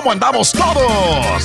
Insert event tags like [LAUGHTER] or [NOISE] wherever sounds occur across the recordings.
¿Cómo andamos todos?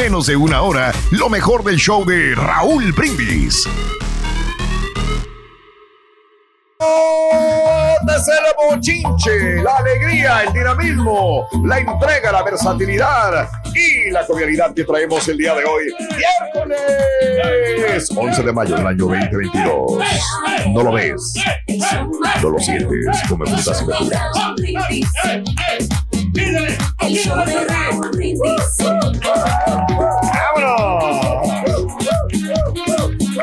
menos de una hora lo mejor del show de Raúl Brindis. Nótese el bochinche, la alegría, el dinamismo, la entrega, la versatilidad y la cordialidad que traemos el día de hoy. Miércoles 11 de mayo del año 2022. No lo ves, no lo sientes, come frutas y verduras.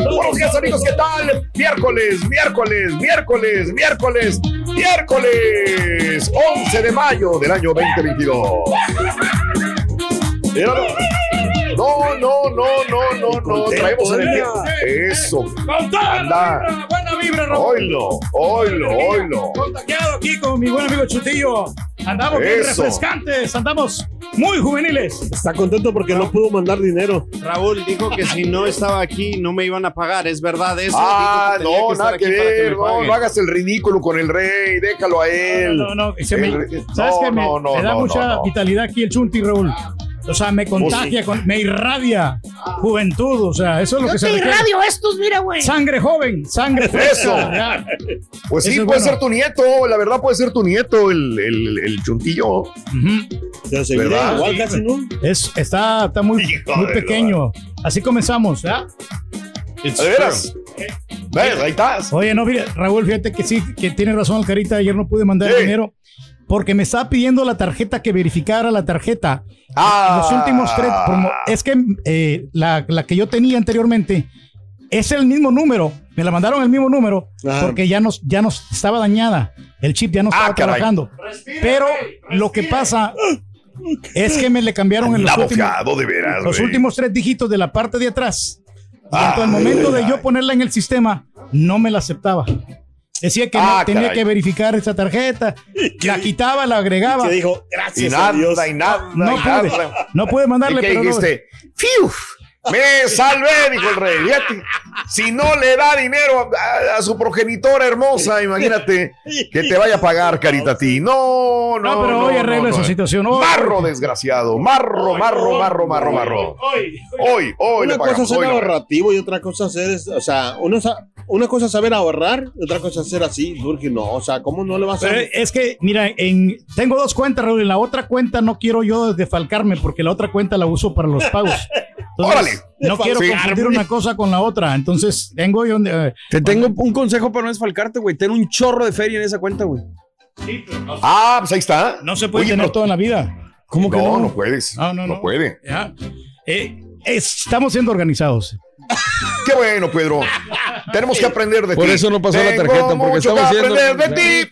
Buenos días amigos, ¿qué tal? Miércoles, miércoles, miércoles, miércoles, miércoles 11 de mayo del año 2022. Míralo. No, no, no, no, no, no. Traemos energía. Eso. Anda. Buena vibra, Raúl. Oilo, oilo, oilo. Contagiado aquí con mi buen amigo Chutillo. Andamos bien Eso. refrescantes, andamos muy juveniles. Está contento porque no pudo mandar dinero. Raúl dijo que si no estaba aquí no me iban a pagar. ¿Es verdad eso? Ah, Dijo que tenía no, estar nada que ver. me No, paguen. no hagas el ridículo con el rey. Déjalo a él. No, no, se me- El rey- ¿Sabes no, qué? Me, no, no, me da no, mucha no, no. vitalidad aquí el Chunti, Raúl. O sea, me contagia, con- me irradia juventud. O sea, eso es lo que se requiere. estos, mira, güey. Sangre joven, sangre fresca. [LAUGHS] Pues sí, Eso puede bueno. ser tu nieto. La verdad, puede ser tu nieto, el, el, el chuntillo. Pero seguiré ¿Verdad? igual casi no. Es, está, está muy, Hijo muy pequeño. Así comenzamos, ¿ya? ¿De veras? ¿Ves? Ahí estás. Oye, no, fíjate, Raúl, fíjate que sí, que tiene razón Carita. Ayer no pude mandar Sí. dinero porque me estaba pidiendo la tarjeta que verificara la tarjeta. Ah. Los últimos tres, como- es que eh, la, la que yo tenía anteriormente es el mismo número. Me la mandaron el mismo número Ajá. porque ya nos, ya nos estaba dañada. El chip ya no estaba Ah, caray. trabajando. Pero lo que pasa es que me le cambiaron en los últimos, de veras. los últimos tres dígitos de la parte de atrás. Y Ah, al momento de ay. yo ponerla en el sistema, no me la aceptaba. Decía que Ah, no, tenía caray. que verificar esa tarjeta. [LAUGHS] La quitaba, la agregaba. Que dijo, Y gracias a Dios. y nada, No y pude, nada. no pude ¿Y mandarle, qué pero dijiste? Me salvé, dijo el rey. Fíjate, si no le da dinero a, a su progenitora hermosa, imagínate que te vaya a pagar, carita a ti. No, no. No, pero hoy arregla esa situación. Hoy- marro, desgraciado. Marro, marro, marro, marro, marro. Hoy, hoy le Una cosa es ser hoy ahorrativo y otra cosa hacer es, o sea, una, sa- una cosa es saber ahorrar y otra cosa es ser así, Durki, no, o sea, ¿cómo no le vas a Pero es que, mira, en, tengo dos cuentas, Raúl. En la otra cuenta no quiero yo defalcarme porque la otra cuenta la uso para los pagos. [LAUGHS] Entonces, Órale. No quiero Sí. confundir una cosa con la otra. Entonces, tengo yo. eh, Te tengo un consejo para no desfalcarte, güey. Ten un chorro de feria en esa cuenta, güey. Ah, pues ahí está. no se puede Oye, tener pero- todo en la vida. ¿Cómo que No, no? no puedes. No, no, No no. puede. Ya. Eh, estamos siendo organizados. [LAUGHS] Qué bueno, Pedro. Tenemos que aprender de Por ti. eso no pasó la tarjeta, porque mucho estamos que siendo- aprender de ti.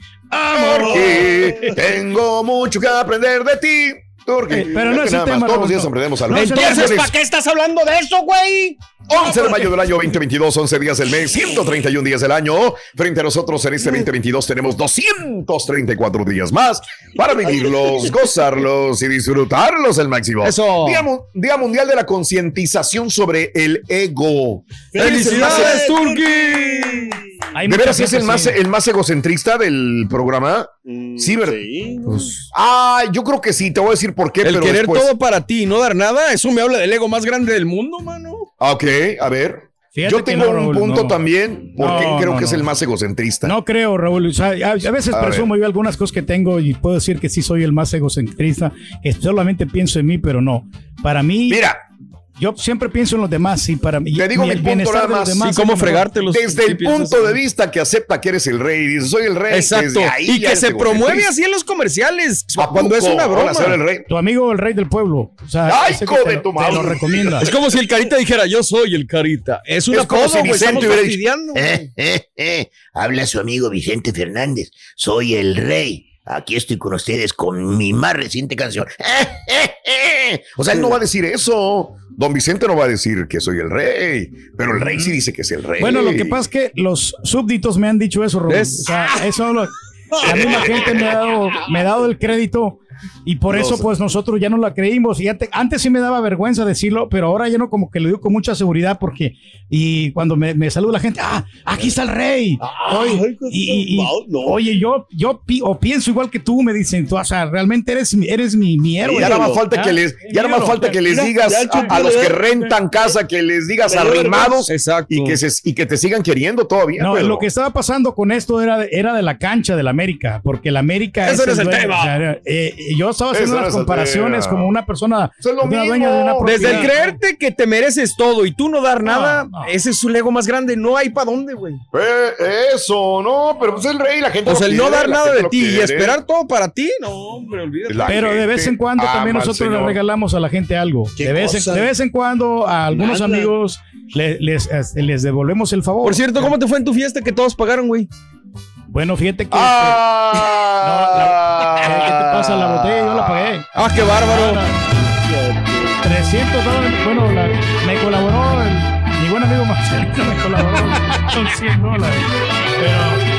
Porque tengo mucho que aprender de ti. Turki. Eh, pero no Es el tema, más, Todos los días aprendemos algo. No Entonces. ¿para qué estás hablando de eso, güey? 11 de mayo del año 2022, 11 días del mes, 131 días del año. Frente a nosotros en este 2022 tenemos 234 días más para vivirlos, gozarlos y disfrutarlos al máximo. Eso. Día, Mu- Día Mundial de la Concientización sobre el Ego. ¡Felicidades, Turki! Hay ¿De veras es el más, el más egocentrista del programa? Mm, Sí, ¿verdad? Sí. Ah, yo creo que sí, te voy a decir por qué, El pero querer después. todo para ti y no dar nada, eso me habla del ego más grande del mundo, mano. Ah, Ok, a ver. Fíjate yo tengo no, un punto no. también, porque No, creo no, que es el más egocentrista. No creo, Raúl. O sea, a, a veces A presumo yo algunas cosas que tengo y puedo decir que sí soy el más egocentrista, que solamente pienso en mí, pero no. Para mí, Mira, yo siempre pienso en los demás y para mí. Te digo y mi el punto nada de los más. demás Y cómo fregártelos. desde el punto de vista que acepta que eres el rey, dices, soy el rey. Exacto. ahí Y que se promueve así en los comerciales. ¿A Cuando es una broma. ser el rey. Tu amigo, el rey del pueblo. O sea, ¡Ay, te de lo- tu te madre! lo recomienda. Es como si el carita dijera, yo soy el carita. Es una Es como cosa, si. Vicente hubiera dicho. Eh, eh, eh, Habla su amigo Vicente Fernández. Soy el rey. aquí estoy con ustedes con mi más reciente canción. [LAUGHS] O sea, él no va a decir eso. Don Vicente no va a decir que soy el rey, pero el rey sí dice que es el rey. Bueno, lo que pasa es que los súbditos me han dicho eso, Raúl. O sea, eso lo- la misma gente me ha dado, me ha dado el crédito y por eso pues nosotros ya no la creímos. Y te- antes sí me daba vergüenza decirlo, pero ahora ya no como que lo digo con mucha seguridad porque y cuando me, me saluda la gente, ah, aquí está el rey. Oye, Ay, pues, y- y- y- no, no. oye, yo, yo pi- o pienso igual que tú, me dicen, tú, o sea, realmente eres, mi- eres mi, mi héroe. ya nada más falta que Ah, les, ya nada más falta que les digas a, a los que rentan casa que les digas arrimados Exacto. y que se, y que te sigan queriendo todavía. No, Pedro. lo que estaba pasando con esto era de, era de la cancha del América, porque el América Ese no es el dueño, tema. o sea, eh, yo estaba haciendo unas comparaciones como una persona, es una dueña de una propiedad. Desde el creerte que te mereces todo y tú no dar nada, no. ese es su ego más grande. No hay para dónde, güey. Eh, eso, no, pero pues el rey, la gente sea, el no dar nada de ti y esperar todo para ti, no, hombre, olvídate. La Pero de vez en cuando también nosotros le regalamos a la gente algo. ¿Qué De vez, en, de vez en cuando a algunos Nada. amigos le- les, les devolvemos el favor. Por cierto, ¿cómo te fue en tu fiesta que todos pagaron, güey? Bueno, fíjate que... Ah, este, no, la- ¿Qué te pasa? La botella yo la pagué. Ah, qué bárbaro. 300 dólares. Bueno, la- me colaboró el- mi buen amigo Marcelino, me colaboró con 100 dólares. Pero...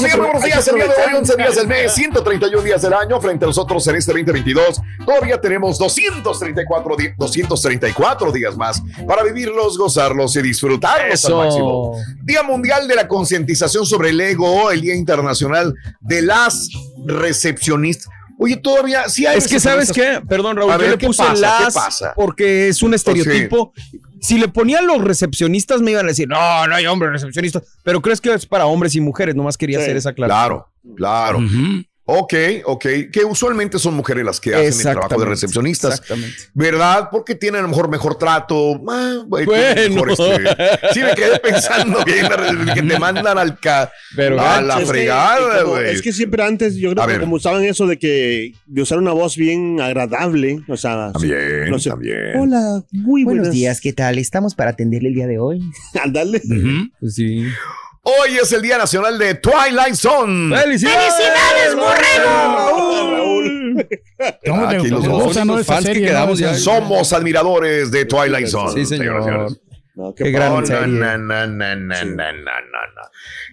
buenos días, buenos días. El día de hoy, 11 días del mes, 131 días del año. Frente a nosotros en este 2022, todavía tenemos 234, di- 234 días más para vivirlos, gozarlos y disfrutarlos al máximo. Día Mundial de la Concientización sobre el Ego, el Día Internacional de las Recepcionistas. Oye, todavía sí hay Es que, ¿sabes qué? Perdón, Raúl, A yo ver, le ¿qué puse pasa? ¿Qué las pasa? porque es un estereotipo. Si le ponían los recepcionistas, me iban a decir, no, no hay hombres recepcionistas. Pero crees que es para hombres y mujeres, nomás quería Sí. hacer esa aclaración. Claro, claro. Ok, ok. Que usualmente son mujeres las que hacen el trabajo de recepcionistas. Exactamente. ¿Verdad? Porque tienen a lo mejor mejor trato. Ah, Bueno. mejor, este, [LAUGHS] sí, me quedé pensando bien que te mandan al ca Pero a la Es fregada, güey. Es que siempre antes, yo A creo que ver. como usaban eso de que de usar una voz bien agradable, o sea, También, no sé. también. hola, muy Buenos buenas. días, ¿qué tal? Estamos para atenderle el día de hoy. [LAUGHS] Ándale. Pues sí. Hoy es el Día Nacional de Twilight Zone. ¡Felicidades, Raúl. ¿Cómo Aquí los dos. fans que quedamos ya. Somos admiradores de Twilight Zone. Sí, señor. señoras y señores. No, Qué qué gran Oh, serie. na, na, na, na, na, na, na, na.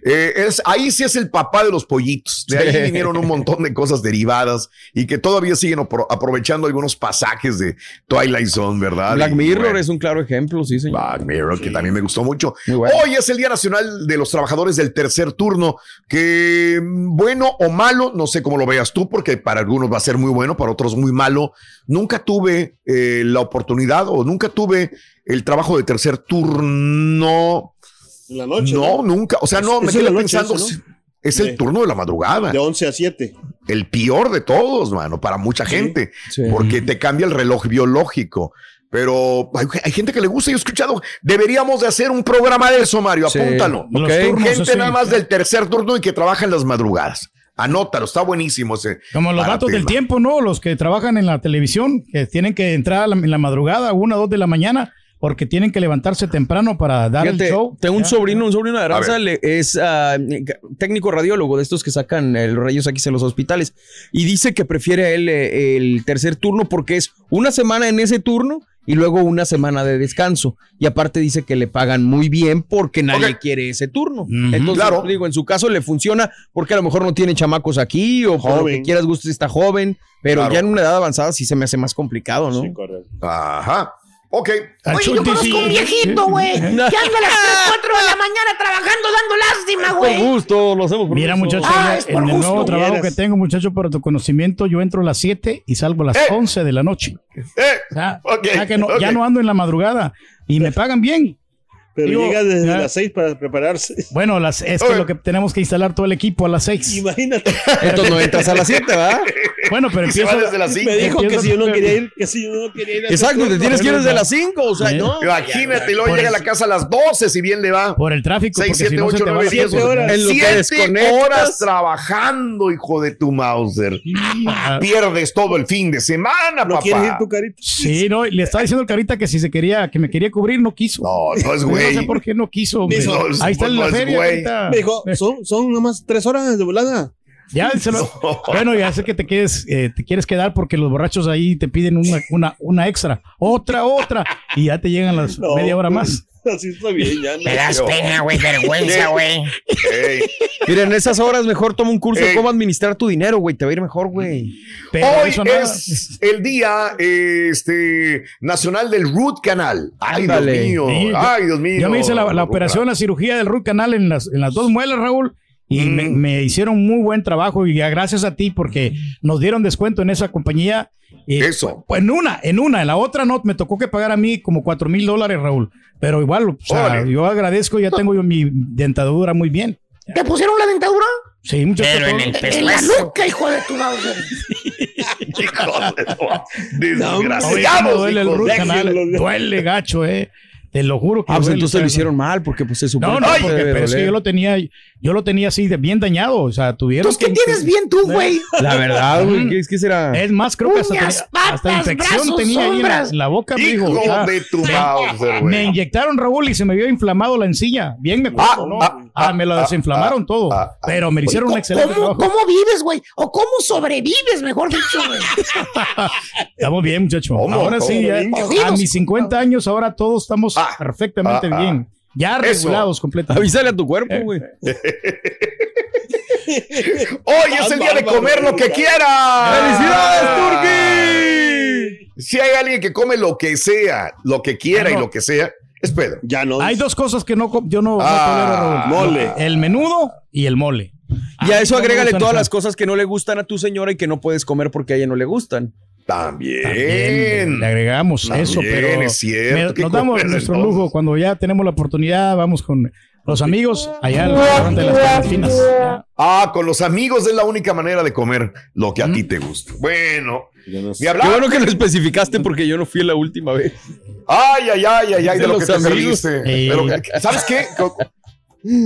Eh, es, ahí sí es el papá de los pollitos. De ahí vinieron un montón de cosas derivadas y que todavía siguen apro- aprovechando algunos pasajes de Twilight Zone, ¿verdad? Black Y, Mirror bueno, es un claro ejemplo, sí, señor. Black Mirror, que también me gustó mucho. Bueno. Hoy es el Día Nacional de los Trabajadores del Tercer Turno, que bueno o malo, no sé cómo lo veas tú, porque para algunos va a ser muy bueno, para otros muy malo. Nunca tuve eh, la oportunidad o nunca tuve el trabajo de tercer turno. En la noche. no, nunca. O sea, no, Es- me quedé pensando. eso, Es el turno de la madrugada. De 11 a 7. El peor de todos, mano, para mucha gente, Sí. porque te cambia el reloj biológico. Pero hay, hay gente que le gusta, yo he escuchado, deberíamos de hacer un programa de eso, Mario, Sí. apúntalo. Los Ok. turnos, Gente nada más del tercer turno y que trabaja en las madrugadas. Anótalo, está buenísimo ese. Como los datos del tiempo, ¿no? Los que trabajan en la televisión, que tienen que entrar en la madrugada, una o dos de la mañana, porque tienen que levantarse temprano para dar Fíjate, el show. tengo un Ya. sobrino, un sobrino de A Aranza, ver. le- es ah, técnico radiólogo de estos que sacan los rayos X en los hospitales y dice que prefiere a él eh, el tercer turno porque es una semana en ese turno y luego una semana de descanso y aparte dice que le pagan muy bien porque nadie quiere ese turno. Entonces, Claro. digo, en su caso le funciona porque a lo mejor no tiene chamacos aquí o por lo Joven. que quieras gustes está joven, pero Claro. ya en una edad avanzada sí se me hace más complicado, ¿no? Sí, correcto. Ajá. Ok. Oye, yo conozco un viejito, güey, que anda a las 3, 4 [LAUGHS] de la mañana trabajando dando lástima, Por güey. gusto, lo hacemos por Mira, gusto. muchacho, Ah, por en el gusto. nuevo trabajo que tengo, muchacho, para tu conocimiento, yo entro a las 7 y salgo a las Eh. 11 de la noche. Eh, O sea, Ok, o sea que no- ya no ando en la madrugada y me pagan bien. Pero Digo, llega desde ya. las 6 para prepararse. Bueno, las, es que lo que tenemos que instalar todo el equipo a las 6. Imagínate. Entonces no entras a las 7, ¿verdad? Bueno, pero empiezo. desde las cinco. Me dijo que si yo no quería ir, que si yo no quería ir. Exacto, te tienes que ir desde no. las 5, o sea, no. Imagínate, y luego llega a la casa a las 12, si bien le va. Por el tráfico, 6, porque 7, si no se 8, te va 9, la 10 cosa. horas. En lo que 7 desconectas. horas trabajando, hijo de tu Mauser. Pierdes todo el fin de semana, ¿No papá. quieres ir tu carita? Sí, no, y le estaba diciendo el carita que si se quería, que me quería cubrir, no quiso. No, no es güey. No sé por qué no quiso. Dijo, Ahí está en no la feria. Me dijo, son, son nomás tres horas de volada. Ya, se lo- [LAUGHS] bueno, ya sé que te quieres, eh, te quieres quedar porque los borrachos ahí te piden una, una, una extra, otra, otra, y ya te llegan las [LAUGHS] No, media hora más. [LAUGHS] Así está bien, ya. Me das pena, güey, vergüenza, [LAUGHS] güey. Ey. Mira, en esas horas mejor toma un curso de cómo administrar tu dinero, güey. Te va a ir mejor, güey. Hoy es el día este, nacional del root canal. Ay, Ándale. Dios mío. Ay, Dios mío. Yo me hice la, la operación, la cirugía del root canal en las, en las dos muelas, Raúl. Y Mm. me, me hicieron muy buen trabajo y ya gracias a ti porque nos dieron descuento en esa compañía. Y, Eso. Pues en una, en una, en la otra no, me tocó que pagar a mí como cuatro mil dólares, Raúl. Pero igual, o sea, yo agradezco, ya tengo yo mi dentadura muy bien. ¿Te pusieron la dentadura? Sí, muchas Pero en el En la nuca, hijo de tu Mauser. [LAUGHS] Hijo de- Oye, ¿cómo Desgraciados. duele el root canal? Duele gacho, eh. Te lo juro que Ah, pues entonces lo hicieron mal, porque pues se supone No, no, que porque, pero es que yo lo tenía, yo lo tenía así de bien dañado, o sea, tuvieron Pues, ¿qué que- tienes bien tú, güey? La verdad, güey, ¿qué, qué será? Es más, creo que hasta, Uñas, patas, hasta infección brazos, tenía ahí en la, en la boca. Hijo o sea, de tu Mauser, me güey. inyectaron, Raúl, y se me vio inflamado la encilla. Bien me acuerdo, Ah, ¿no? ah, Ah, me lo ah, desinflamaron ah, todo. ah, ah. pero me hicieron un ¿Cómo, excelente cómo, trabajo. cómo vives, güey? ¿O cómo sobrevives, mejor dicho, güey? [LAUGHS] Estamos bien, muchacho. ¿Cómo? Ahora sí, ya, a mis 50 años, ahora todos estamos Ah, perfectamente ah, ah. bien. Ya Eso. regulados completamente. Avísale a tu cuerpo, güey. [LAUGHS] Hoy es el día de comer lo que quiera. ¡Felicidades, Turki! Si hay alguien que come lo que sea, lo que quiera no. y lo que sea, es Pedro. Ya no. Hay dos cosas que no, yo no, no Ah, tolero, Raúl. mole. El menudo y el mole. Y a eso no agrégale todas las cosas que no le gustan a tu señora y que no puedes comer porque a ella no le gustan. También. También le agregamos También eso, pero es cierto. me- ¿Qué nos damos nuestro entonces? lujo cuando ya tenemos la oportunidad, vamos con los amigos allá al restaurante de las carnes finas. Ya. Ah, con los amigos es la única manera de comer lo que a ti te gusta. Bueno, no sé. Qué bueno que lo especificaste porque yo no fui la última vez. Ay, ay, ay, ay, ay, de De lo los que te amigos. serviste. ¿sabes qué? [LAUGHS]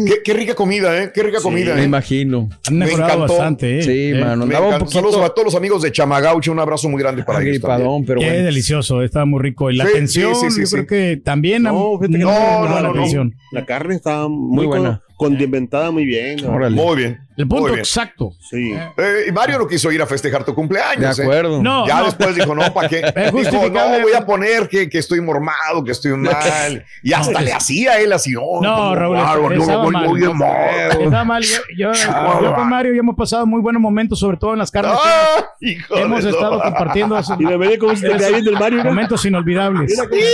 Qué? Qué rica comida, ¿eh? Qué rica comida, Me ¿eh? imagino. Han Me mejorado encantó. bastante. ¿eh? Sí, Eh, mano. Me Andaba un encanta. Saludos a todos los amigos de Chamagauche. Un abrazo muy grande para ellos pero Qué bueno. delicioso, estaba muy rico. Y la Sí, atención, sí, sí, sí, yo sí. creo que también No, no, buena no, la no, no. atención. La carne está muy, Muy con- buena. Condimentada muy bien. ¿no? Órale. Muy bien. El punto bien. exacto. Sí. Eh, y Mario no quiso ir a festejar tu De cumpleaños. ¿eh? acuerdo. No, Ya no, después dijo, no, ¿para qué? [LAUGHS] Dijo, no, voy a poner que, que estoy mormado, que estoy mal. Y hasta le hacía él así, oh, No, como, Raúl, claro, yo estaba voy mal. muy de modo. Está mal. Yo, yo- [LAUGHS] yo con Mario ya hemos pasado muy buenos momentos, sobre todo en las carnes. Ah, hijo de hemos su- estado compartiendo [LAUGHS] esos Y me ve cómo se te del Mario. ¿no? momentos inolvidables. Mira se te vea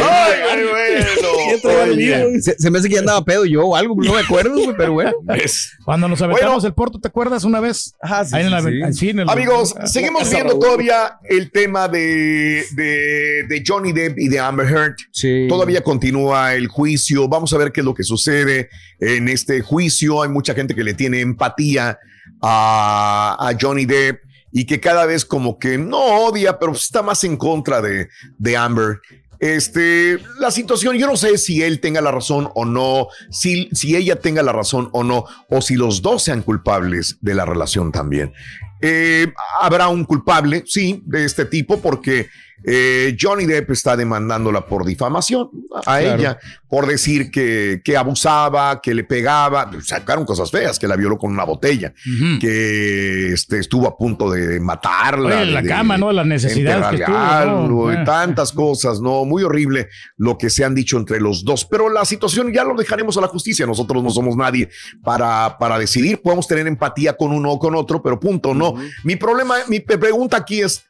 [LAUGHS] Se, se me hace que ya andaba pedo yo o algo, no me acuerdo, güey, pero bueno. [LAUGHS] ¿ves? Cuando nos aventamos el porto, ¿te acuerdas una vez? Ajá, sí, Ahí en la, sí, sí. sí, en el- Amigos, seguimos viendo todavía el tema de, de, de Johnny Depp y de Amber Heard. Sí. Todavía continúa el juicio. Vamos a ver qué es lo que sucede en este juicio. Hay mucha gente que le tiene empatía a, a Johnny Depp y que cada vez como que no odia, pero está más en contra de, de Amber. Este, la situación, yo no sé si él tenga la razón o no, si, si ella tenga la razón o no, o si los dos sean culpables de la relación también. Eh, habrá un culpable, sí, de este tipo, porque eh, Johnny Depp está demandándola por difamación a Claro. ella, por decir que, que abusaba, que le pegaba, sacaron cosas feas, que la violó con una botella, que este, estuvo a punto de matarla. Oye, en la de- cama, ¿no? Las necesidades que estuvo, enterrarle ¿no? algo y Eh. tantas cosas, ¿no? Muy horrible lo que se han dicho entre los dos, pero la situación ya lo dejaremos a la justicia, nosotros no somos nadie para, para decidir, podemos tener empatía con uno o con otro, pero punto, no. Mi problema, mi pregunta aquí es,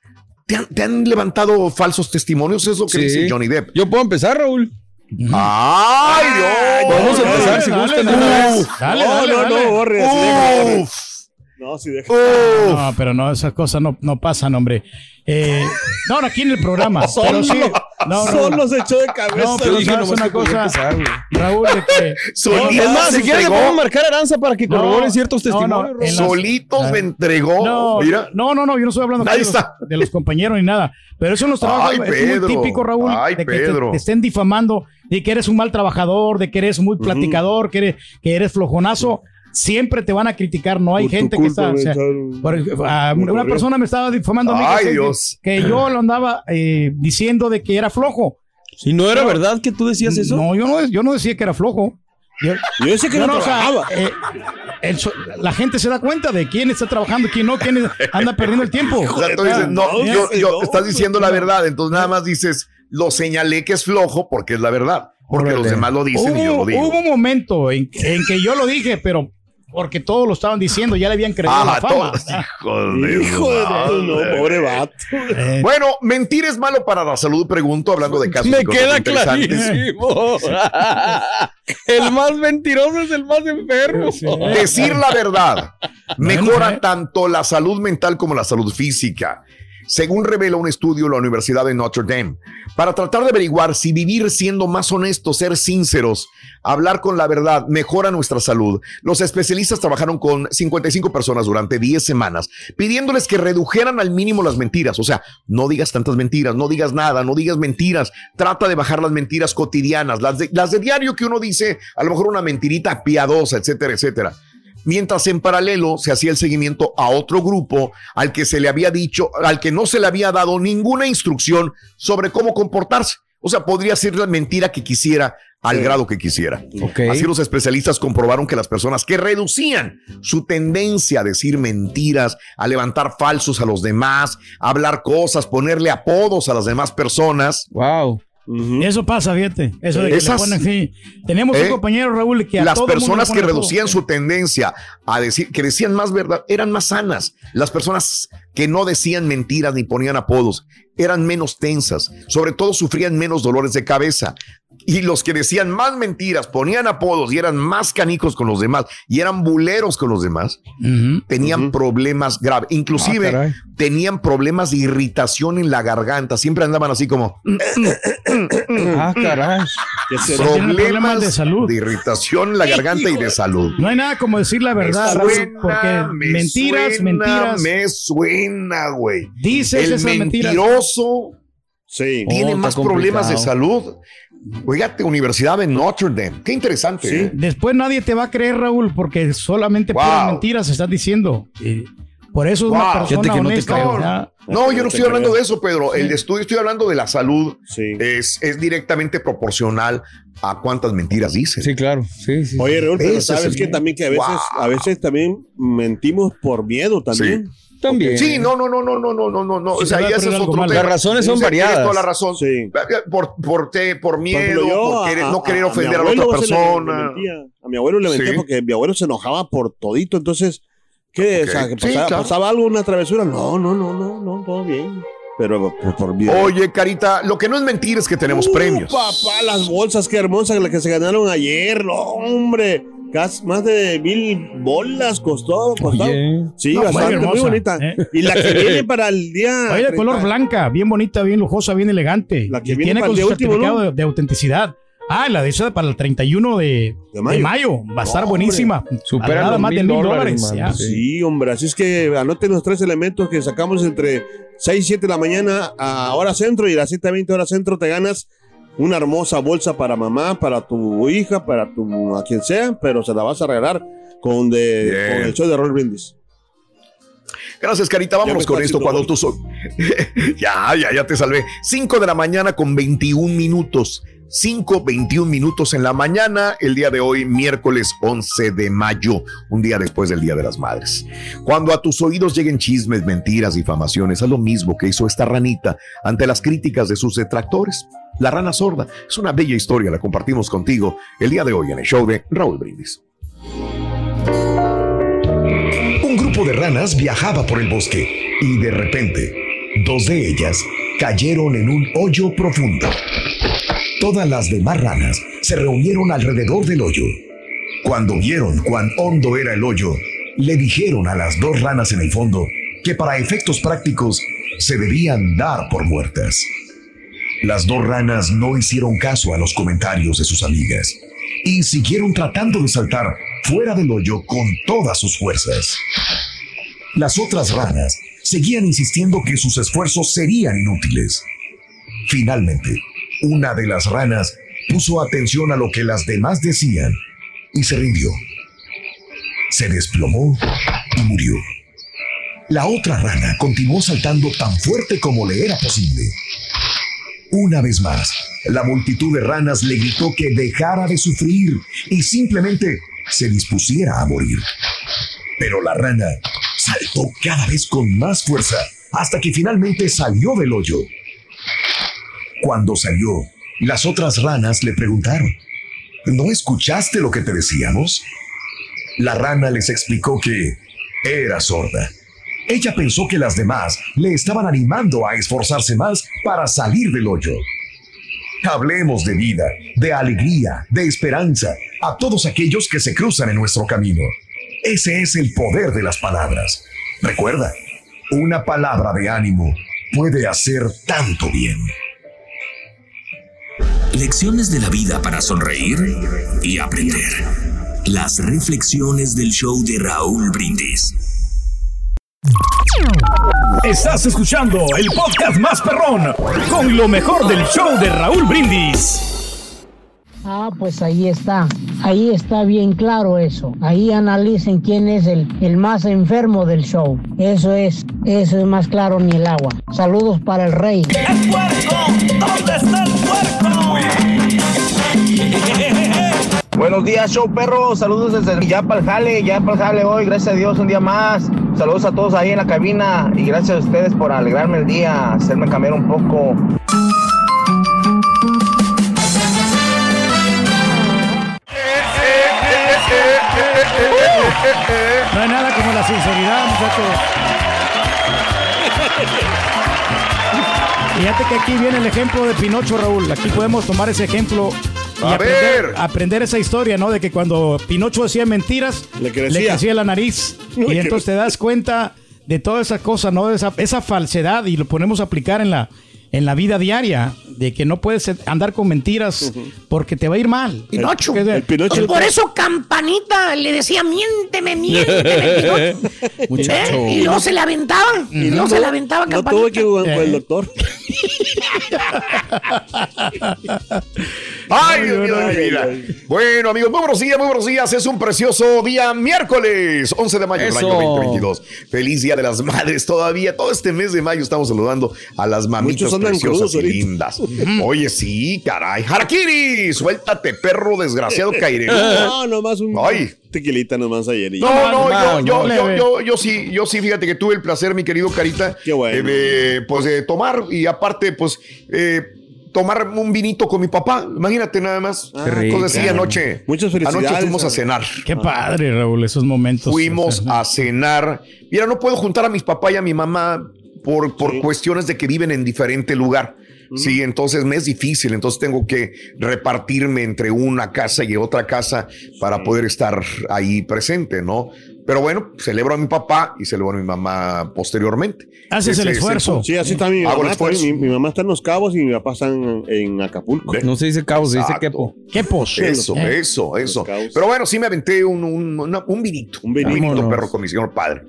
¿te han, te han levantado falsos testimonios? Es lo que Sí. dice Johnny Depp. Yo puedo empezar, Raúl. ¡Ay, Dios! Vamos a empezar si Dale, gustan. No, dale, no, dale. no, borre, así deja, borre. ¡Uf! No, sí, deja. No, pero no, esas cosas no, no pasan, hombre. Eh, no, no, aquí en el programa. [LAUGHS] pero sí. No, [LAUGHS] Solo se echó de cabeza. No, pero sabes una cosa, Raúl, de que [LAUGHS] Solito Es más, si quieres le podemos marcar Aranza para que No, corrobore ciertos no, no, testimonios. Las- Solitos me entregó. No, Mira. no, no, no, yo no estoy hablando de los, de los compañeros ni nada. Pero eso en los trabajos Ay, es Pedro. muy típico, Raúl, Ay, de que te estén difamando, de que eres un mal trabajador, de que eres muy platicador, que eres, que eres flojonazo. Siempre te van a criticar. No hay Por gente que está. o sea, una persona me estaba difamando a mí Ay, que, Dios. que yo lo andaba eh, diciendo de que era flojo. Si no era verdad que tú decías eso. No, yo no, yo no decía que era flojo. Yo, Yo decía que yo no, no, o sea, trabajaba. eh, el la gente se da cuenta de quién está trabajando, quién no, quién anda perdiendo el tiempo. [LAUGHS] O sea, tú dices, no, no, yo, estás diciendo la verdad, entonces nada más dices, lo señalé que es flojo porque es la verdad, porque Órale. los demás lo dicen y yo Hubo, lo digo. hubo un momento en, en que yo lo dije, pero porque todos lo estaban diciendo, ya le habían creído Ah, la fama. todos, hijos de Hijo de no, pobre vato. Eh, Bueno, mentir es malo para la salud, pregunto, hablando de casos Me queda clarísimo. [LAUGHS] el más mentiroso es el más enfermo. Decir la verdad mejora Bueno, eh. tanto la salud mental como la salud física. Según revela un estudio de la Universidad de Notre Dame, para tratar de averiguar si vivir siendo más honestos, ser sinceros, hablar con la verdad mejora nuestra salud, los especialistas trabajaron con 55 personas durante 10 semanas, pidiéndoles que redujeran al mínimo las mentiras. O sea, no digas tantas mentiras, no digas nada, no digas mentiras. Trata de bajar las mentiras cotidianas, las de, las de diario que uno dice, a lo mejor una mentirita piadosa, etcétera, etcétera mientras en paralelo se hacía el seguimiento a otro grupo al que se le había dicho, al que no se le había dado ninguna instrucción sobre cómo comportarse. O sea, podría ser la mentira que quisiera al grado que quisiera. Así los especialistas comprobaron que las personas que reducían su tendencia a decir mentiras, a levantar falsos a los demás, a hablar cosas, ponerle apodos a las demás personas, Wow. Eso pasa, fíjate. Eso de que Esas- le ponen, sí. Tenemos ¿Eh? un compañero, Raúl, que a las todo personas que reducían su tendencia a decir, que decían más verdad, eran más sanas. Las personas que no decían mentiras ni ponían apodos eran menos tensas, sobre todo sufrían menos dolores de cabeza. Y los que decían más mentiras, ponían apodos y eran más canicos con los demás y eran buleros con los demás, Ujú. tenían Ujú. problemas graves. Inclusive Ah, tenían problemas de irritación en la garganta. Siempre andaban así como Ah, caray. Problemas problemas de salud. de irritación en la garganta y de salud. No hay nada como decir la verdad, Me suena, porque me mentiras, suena, mentiras. Me suena, güey. Dices El esas mentiras. mentiroso Sí. tiene Oh, más problemas de salud. Fíjate, Universidad de Notre Dame. Qué interesante. Sí. ¿eh? Después nadie te va a creer, Raúl, porque solamente Wow. puras mentiras estás diciendo. Y por eso es Wow. una persona que no te honesta. creo. ¿verdad? No, yo no estoy hablando creo. de eso, Pedro. El estudio, estoy hablando de la salud. Sí. Es, es directamente proporcional a cuántas mentiras dices. Sí, claro. Sí, sí. Oye, Raúl, pero es sabes el- que también que a veces, Wow. a veces también mentimos por miedo también. También. Sí, no, no, no, no, no, no, no, no, no. O sea, ya ese es otro tema. Las razones son Tienes- tienes variadas. toda la razón. Sí. Por, por, te- por miedo, por querer- no querer ofender a, la otra se le- le persona. A mi abuelo le mentía Sí. porque mi abuelo se enojaba por todito. Entonces, ¿qué? Ok. O sea, que Sí, pasaba, claro. pasaba algo, una travesura. No, no, no, no, no, todo bien. Pero por, por miedo. Oye, Carita, lo que no es mentir es que tenemos Uh, premios. Papá, las bolsas, qué hermosas las que se ganaron ayer. No, hombre. Casi más de mil bolas costó. costó. Oye. Sí, No, muy bastante, muy, hermosa, bonita. ¿eh? Y la que viene [LAUGHS] para el día. Oye, de color 30. blanca, bien bonita, bien lujosa, bien elegante. La que Y viene tiene para con el su día último, certificado ¿no? de, de autenticidad. Ah, la de esa para el 31 de, De de mayo. mayo. Va a estar Hombre. buenísima. Supera Nada los más de mil dólares, dólares. Sí. Sí, hombre, así es que anoten los tres elementos que sacamos entre 6 y 7 de la mañana a hora centro y a las 7 a 20 hora centro te ganas una hermosa bolsa para mamá, para tu hija, para tu a quien sea, pero se la vas a regalar con, de, Bien. con el show de Roll Brindis. Gracias, Carita. Vámonos con esto cuando tú so- [LAUGHS] ya, ya, ya te salvé. 5 de la mañana con 21 minutos. 5, 21 minutos en la mañana, el día de hoy, miércoles 11 de mayo, un día después del Día de las Madres. Cuando a tus oídos lleguen chismes, mentiras, difamaciones, haz lo mismo que hizo esta ranita ante las críticas de sus detractores. La rana sorda es una bella historia, la compartimos contigo el día de hoy en el show de Raúl Brindis. Un grupo de ranas viajaba por el bosque y de repente, dos de ellas cayeron en un hoyo profundo. Todas las demás ranas se reunieron alrededor del hoyo. Cuando vieron cuán hondo era el hoyo, le dijeron a las dos ranas en el fondo que para efectos prácticos se debían dar por muertas. Las dos ranas no hicieron caso a los comentarios de sus amigas y siguieron tratando de saltar fuera del hoyo con todas sus fuerzas. Las otras ranas seguían insistiendo que sus esfuerzos serían inútiles. Finalmente, una de las ranas puso atención a lo que las demás decían y se rindió. se desplomó y murió. La otra rana continuó saltando tan fuerte como le era posible. Una vez más, la multitud de ranas le gritó que dejara de sufrir y simplemente se dispusiera a morir. Pero la rana saltó cada vez con más fuerza hasta que finalmente salió del hoyo. Cuando salió, las otras ranas le preguntaron, ¿no escuchaste lo que te decíamos? La rana les explicó que era sorda. Ella pensó que las demás le estaban animando a esforzarse más para salir del hoyo. Hablemos de vida, de alegría, de esperanza a todos aquellos que se cruzan en nuestro camino. Ese es el poder de las palabras. Recuerda, una palabra de ánimo puede hacer tanto bien. Lecciones de la vida para sonreír y aprender. Las reflexiones del show de Raúl Brindis. Estás escuchando el podcast más perrón con lo mejor del show de Raúl Brindis. Ah, pues ahí está. Ahí está bien claro eso. Ahí analicen quién es el, el más enfermo del show. Eso es, eso es más claro ni el agua. Saludos para el rey. ¡El puerco! ¿Dónde está el Buenos días, show perro. Saludos desde ya para el jale, ya para el jale hoy. Gracias a Dios, un día más. Saludos a todos ahí en la cabina y gracias a ustedes por alegrarme el día, hacerme cambiar un poco. No hay nada como la sinceridad, muchachos. Fíjate que aquí viene el ejemplo de Pinocho, Raúl. Aquí podemos tomar ese ejemplo y A aprender, ver. aprender esa historia, ¿no? De que cuando Pinocho decía mentiras, Le crecía. la nariz. [LAUGHS] Y entonces te das cuenta de toda esa cosa, ¿no? De esa, esa falsedad y lo ponemos a aplicar en la, en la vida diaria, de que no puedes andar con mentiras porque te va a ir mal. Pinocho. Que- El Pinocho. Por eso Campanita le decía, miénteme, miénteme, [LAUGHS] Pinocho. Muchacho. ¿Eh? Y luego se la aventaba. Y luego se la aventaba No Campanita. tuve que ir con el doctor. [LAUGHS] Ay, Dios mío de mi vida. Bueno, amigos, muy buenos días, muy buenos días. Es un precioso día miércoles, 11 de mayo del año 2022. Feliz Día de las Madres todavía. Todo este mes de mayo estamos saludando a las mamitas Muchos andan preciosas crudos lindas. [LAUGHS] Oye, sí, caray. Harakiri, suéltate, perro desgraciado caeré. [LAUGHS] No, nomás un Ay. tequilita nomás ayer. y- No, no, no, yo, yo, no, yo, yo, yo sí, yo sí, fíjate que tuve el placer, mi querido Carita, Qué bueno. eh, de, pues de tomar y aparte, pues, eh, tomar un vinito con mi papá. Imagínate nada más. Ah, Qué rico. Entonces sí, anoche. Muchas felicidades, Anoche fuimos a cenar. Qué padre, Raúl, esos momentos. Fuimos a cenar. Mira, no puedo juntar a mis papás y a mi mamá por, por cuestiones de que viven en diferente lugar. Sí, entonces me es difícil, entonces tengo que repartirme entre una casa y otra casa para poder estar ahí presente, ¿no? Pero bueno, celebro a mi papá y celebro a mi mamá posteriormente. Haces el Ese es esfuerzo. Sí, así está mi Hago el mamá. esfuerzo. también. Mi, mi mamá está en Los Cabos y mi papá está en, en Acapulco. No se dice cabo, se dice Exacto. quepo. Qué pos. Eso, Eh. eso, eso. Pero bueno, sí me aventé un, un, una- un vinito. Un vinito. Perro con mi señor padre.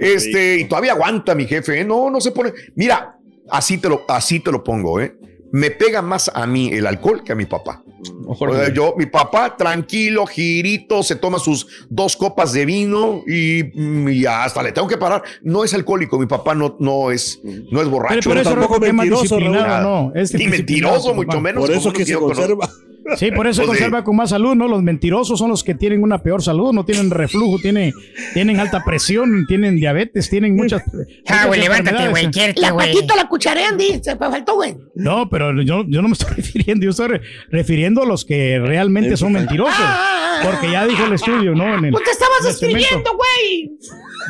Este, y todavía aguanta mi jefe, ¿eh? No, no se pone. Mira, así te lo, así te lo pongo, ¿eh? Me pega más a mí el alcohol que a mi papá. Ojalá. O sea, yo, mi papá, tranquilo, girito, se toma sus dos copas de vino y, mm, y hasta le tengo que parar. No es alcohólico, mi papá no, no es, no es borracho. Pero por eso tampoco es mentiroso, Raúl. no. Es y disciplinado, mentiroso, mucho menos. Por eso que se conozco. Sí, por eso Pues sí. conserva con más salud, ¿no? Los mentirosos son los que tienen una peor salud, no tienen reflujo, tienen, tienen alta presión, tienen diabetes, tienen muchas. Ah, güey, levántate, güey. La Paquito la cucharean, dice. Faltó, güey. No, pero yo, yo no me estoy [LAUGHS] refiriendo, yo estoy re- refiriendo a los que realmente son mentirosos. Ah, ah, ah, Porque ya dijo el estudio, ¿no? En el, Pues te estabas escribiendo, güey.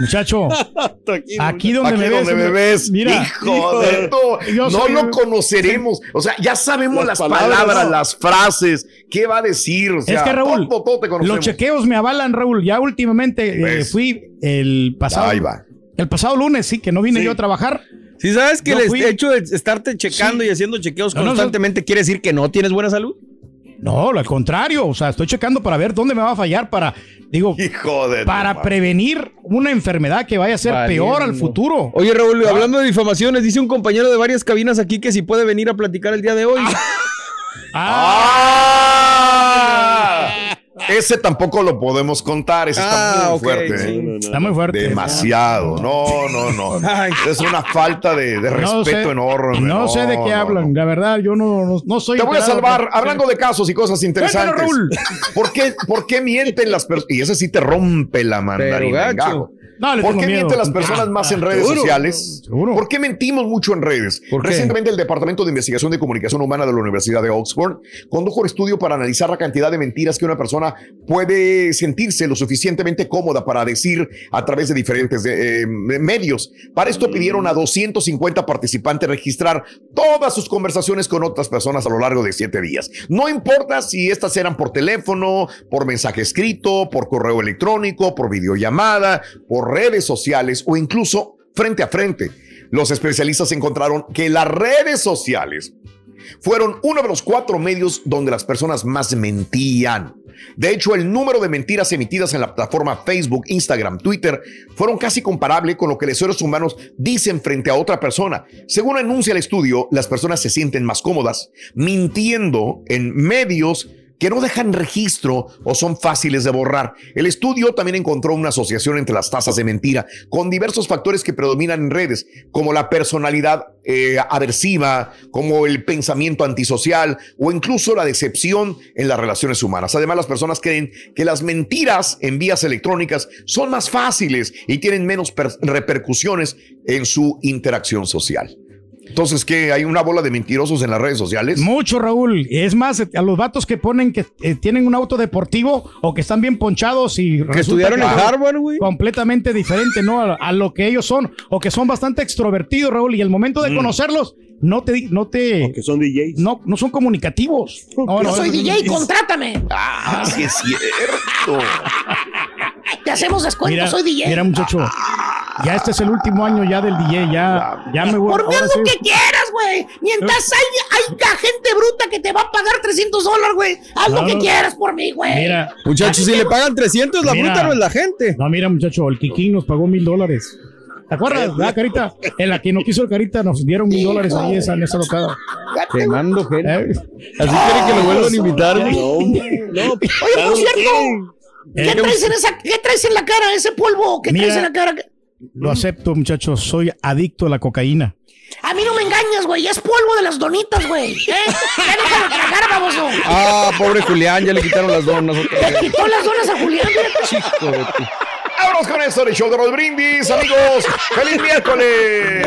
Muchacho, [LAUGHS] aquí donde Aquí me donde ves. me ves, Mira, hijo de no soy lo conoceremos. O sea, ya sabemos las, Las palabras, palabras, las frases, qué va a decir. O sea, es que Raúl, todo, todo te los chequeos me avalan, Raúl. Ya últimamente eh, ¿Ves? fui el pasado. Ahí va. El pasado lunes, sí, que no vine Sí. yo a trabajar. Si sabes que Yo el fui- hecho de estarte checando y haciendo chequeos No, no, constantemente quiere decir que no tienes buena salud. No, al contrario. O sea, estoy checando para ver dónde me va a fallar para, digo, Hijo de. para tu prevenir una enfermedad que vaya a ser Valiendo. peor al futuro. Oye, Raúl, hablando de difamaciones, dice un compañero de varias cabinas aquí que si puede venir a platicar el día de hoy. Ah, ¡Ah! Ese tampoco lo podemos contar. Ese está Ah, muy fuerte. sí. ¿eh? Está muy fuerte. Demasiado. No, no, no. [LAUGHS] Es una falta de, de No respeto sé- enorme. No, sé de qué no, hablan. La verdad, yo no, no, no soy. Te voy a salvar, pero- hablando de casos y cosas interesantes. Raúl. ¿Por qué, ¿Por qué mienten las personas? Y ese sí te rompe la mandarina. No, ¿Por qué miedo. mienten las personas más en redes Seguro. sociales? Seguro. ¿Por qué mentimos mucho en redes? Recientemente el Departamento de Investigación de Comunicación Humana de la Universidad de Oxford condujo un estudio para analizar la cantidad de mentiras que una persona puede sentirse lo suficientemente cómoda para decir a través de diferentes eh, medios. Para esto pidieron a 250 participantes registrar todas sus conversaciones con otras personas a lo largo de siete días. No importa si estas eran por teléfono, por mensaje escrito, por correo electrónico, por videollamada, por redes sociales o incluso frente a frente. Los especialistas encontraron que las redes sociales fueron uno de los cuatro medios donde las personas más mentían. De hecho, el número de mentiras emitidas en la plataforma Facebook, Instagram, Twitter fueron casi comparable con lo que los seres humanos dicen frente a otra persona. Según anuncia el estudio, las personas se sienten más cómodas mintiendo en medios que no dejan registro o son fáciles de borrar. El estudio también encontró una asociación entre las tasas de mentira con diversos factores que predominan en redes, como la personalidad eh, aversiva, como el pensamiento antisocial o incluso la decepción en las relaciones humanas. Además, las personas creen que las mentiras en vías electrónicas son más fáciles y tienen menos per- repercusiones en su interacción social. Entonces, ¿qué? ¿Hay una bola de mentirosos en las redes sociales? Mucho, Raúl. Es más, a los vatos que ponen que eh, tienen un auto deportivo o que están bien ponchados y Que estudiaron en Harvard, güey. completamente diferente, ¿no? A, a lo que ellos son o que son bastante extrovertidos, Raúl. Y el momento de conocerlos, no te, no te, Que son DJs. no, no son comunicativos. No, Yo no, soy DJ, contrátame. Ah, sí es cierto. [LAUGHS] Te hacemos descuento, Mira, soy DJ. mira, muchacho. Ya este es el último año ya del DJ. Ya, ya me voy. Por mí lo sí. que quieras, güey. Mientras hay, hay gente bruta que te va a pagar 300 dólares, güey. Haz lo que quieras por mí, güey. Mira, Muchachos, si le pagan 300, la Mira. fruta no es la gente. No, mira, muchacho, el Kikín nos pagó mil dólares. ¿Te acuerdas? ¿verdad, Carita? En la que no quiso el Carita nos dieron mil dólares ahí esa, en esa locada. Quemando gente. ¿Eh? Así quieren que lo vuelvan a invitar. güey. No, no. Oye, por cierto, ¿qué Eh, traes en esa, qué traes en la cara? Ese polvo, ¿qué Mira. traes en la cara? Lo acepto, muchachos. Soy adicto a la cocaína. A mí no me engañas, güey. Es polvo de las donitas, güey. ¿Eh? Ya déjalo tragar, baboso. Ah, pobre Julián, ya le quitaron las donas otra Le quitó las donas a Julián, de tu- Vámonos con esto del show de Roll Brindis, amigos. ¡Feliz miércoles!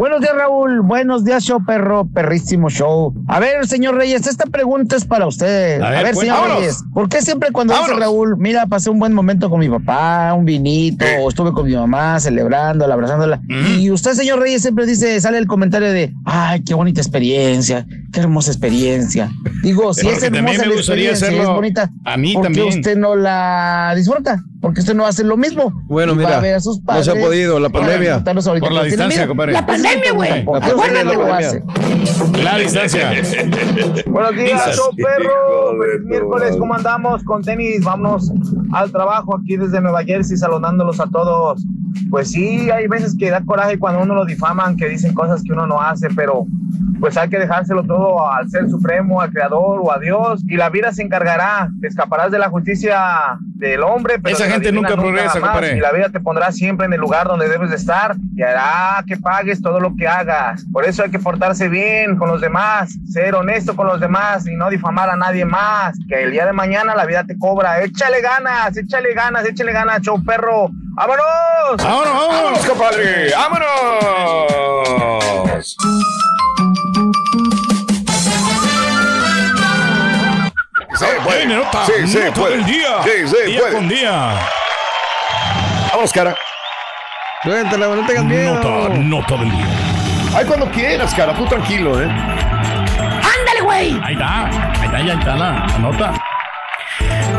Buenos días, Raúl. Buenos días, show perro, perrísimo show. A ver, señor Reyes, esta pregunta es para usted. A A ver, pues, señor vámonos. Reyes, ¿por qué siempre cuando dice. Raúl, mira, pasé un buen momento con mi papá, un vinito, Eh. o estuve con mi mamá celebrándola, abrazándola? Y usted, señor Reyes, siempre dice, sale el comentario de, ay, qué bonita experiencia, qué hermosa experiencia. Digo, si es hermosa la experiencia, es bonita, a mí ¿por qué también. usted no la disfruta? Porque usted no hace lo mismo. Bueno, Y va mira, a ver a sus no se ha podido, la pandemia. Por la distancia, compadre. La pandemia, güey. ¿Por qué usted Acuérdate, lo hace? La distancia. [LAUGHS] Buenos días, show perro. miércoles, ¿cómo andamos? Con tenis, vámonos al trabajo aquí desde Nueva Jersey, saludándolos a todos. Pues sí, hay veces que da coraje cuando uno lo difaman, que dicen cosas que uno no hace, pero pues hay que dejárselo todo al Ser Supremo, al Creador o a Dios, y la vida se encargará. Te escaparás de la justicia del hombre, pero Esa de la gente divina nunca progresa, jamás, compadre. Y la vida te pondrá siempre en el lugar donde debes de estar y hará que pagues todo lo que hagas. Por eso hay que portarse bien con los demás, ser honesto con los demás y no difamar a nadie más. Que el día de mañana la vida te cobra. Échale ganas, échale ganas, échale ganas, show perro. ¡Vámonos! Vámonos, vámonos. ¡Vámonos, compadre! ¡Vámonos! Se puede. Nota, Sí, se nota puede. del día. Sí, se día puede. con día. Vamos, cara. Suéltala, no tengas miedo. Nota, nota del día. Ay, cuando quieras, cara. Tú tranquilo, ¿eh? Ándale, güey. Ahí está. Ahí está, ya está la la nota.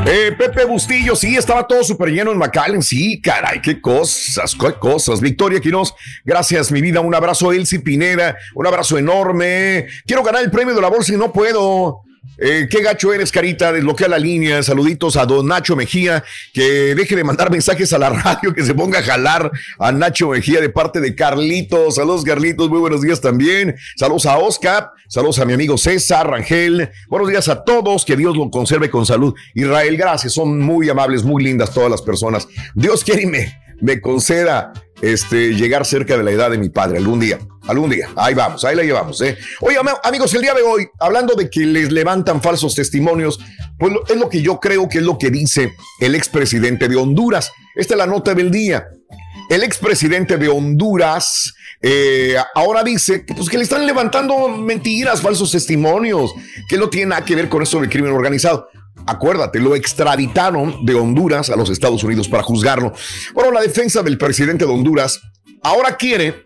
Eh, Pepe Bustillo, sí, estaba todo súper lleno en McAllen. Sí, caray, qué cosas, qué cosas. Victoria Quiroz, gracias, mi vida. Un abrazo, Elsie Pineda. Un abrazo enorme. Quiero ganar el premio de la bolsa y no puedo. Eh, qué gacho eres, Carita. Desbloquea la línea. Saluditos a don Nacho Mejía. Que deje de mandar mensajes a la [LAUGHS] radio, que se ponga a jalar a Nacho Mejía de parte de Carlitos. Saludos, Carlitos. Muy buenos días también. Saludos a Oscar. Saludos a mi amigo César Rangel. Buenos días a todos. Que Dios lo conserve con salud. Israel, gracias. Son muy amables, muy lindas todas las personas. Dios quiere y me, me conceda este, llegar cerca de la edad de mi padre algún día. Algún día. Ahí vamos, ahí la llevamos. ¿eh? Oye, am- amigos, el día de hoy, hablando de que les levantan falsos testimonios, pues es lo que yo creo que es lo que dice el expresidente de Honduras. Esta es la nota del día. El expresidente de Honduras eh, ahora dice que, pues, que le están levantando mentiras, falsos testimonios, que no tiene nada que ver con esto del crimen organizado. Acuérdate, lo extraditaron de Honduras a los Estados Unidos para juzgarlo. Bueno, la defensa del presidente de Honduras ahora quiere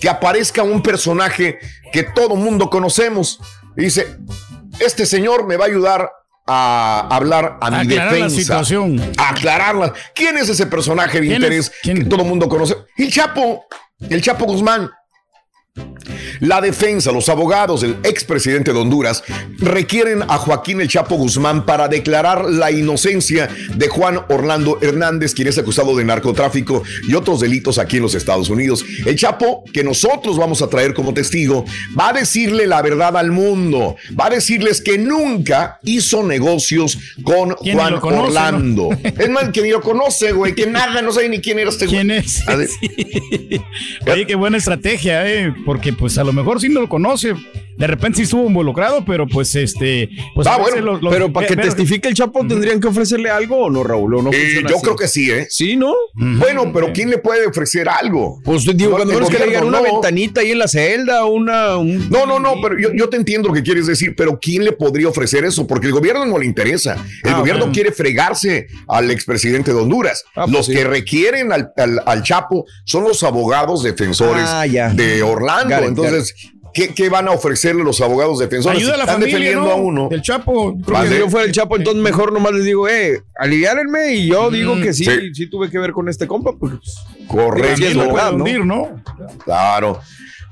que aparezca un personaje que todo mundo conocemos. Y dice, este señor me va a ayudar a hablar a mi Aclarar la defensa. situación. A aclararla. ¿Quién es ese personaje de ¿Quién interés es? que todo mundo conoce? El Chapo, el Chapo Guzmán. La defensa, los abogados del expresidente de Honduras requieren a Joaquín El Chapo Guzmán para declarar la inocencia de Juan Orlando Hernández, quien es acusado de narcotráfico y otros delitos aquí en los Estados Unidos. El Chapo, que nosotros vamos a traer como testigo, va a decirle la verdad al mundo, va a decirles que nunca hizo negocios con ¿Quién ni Juan conoce, Orlando. Es más, que ni lo conoce, güey, que nada, no sabe ni quién era este güey. ¿Quién es? Ver. [LAUGHS] Oye, qué buena estrategia, ¿eh? Porque pues a lo mejor sí no lo conoce. De repente sí estuvo involucrado, pero pues este. Pues Ah, bueno, los- los- Pero para que testifique el Chapo, ¿tendrían que ofrecerle algo o no, Raúl? ¿O no Eh, yo así? creo que sí, ¿eh? Sí, ¿no? Bueno, pero ¿quién le puede ofrecer algo? Pues digo, cuando menos que le digan una no. ventanita ahí en la celda, una. un- No, no, no, pero yo, yo te entiendo lo que quieres decir, pero ¿quién le podría ofrecer eso? Porque el gobierno no le interesa. El Ah, gobierno bueno. quiere fregarse al expresidente de Honduras. Ah, pues los sí. que requieren al, al- al Chapo son los abogados defensores Ah, de Orlando. Entonces, ¿qué, qué van a ofrecerle los abogados defensores? Ayuda a la Están familia, defendiendo ¿no? a uno. Del Chapo. Vale. Si yo fuera el Chapo, entonces mejor nomás les digo, eh, aliviárenme y yo digo que sí, Sí. sí, tuve que ver con este compa. Pues, Correcto. Es verdad, ¿no? hundir, ¿no? Claro.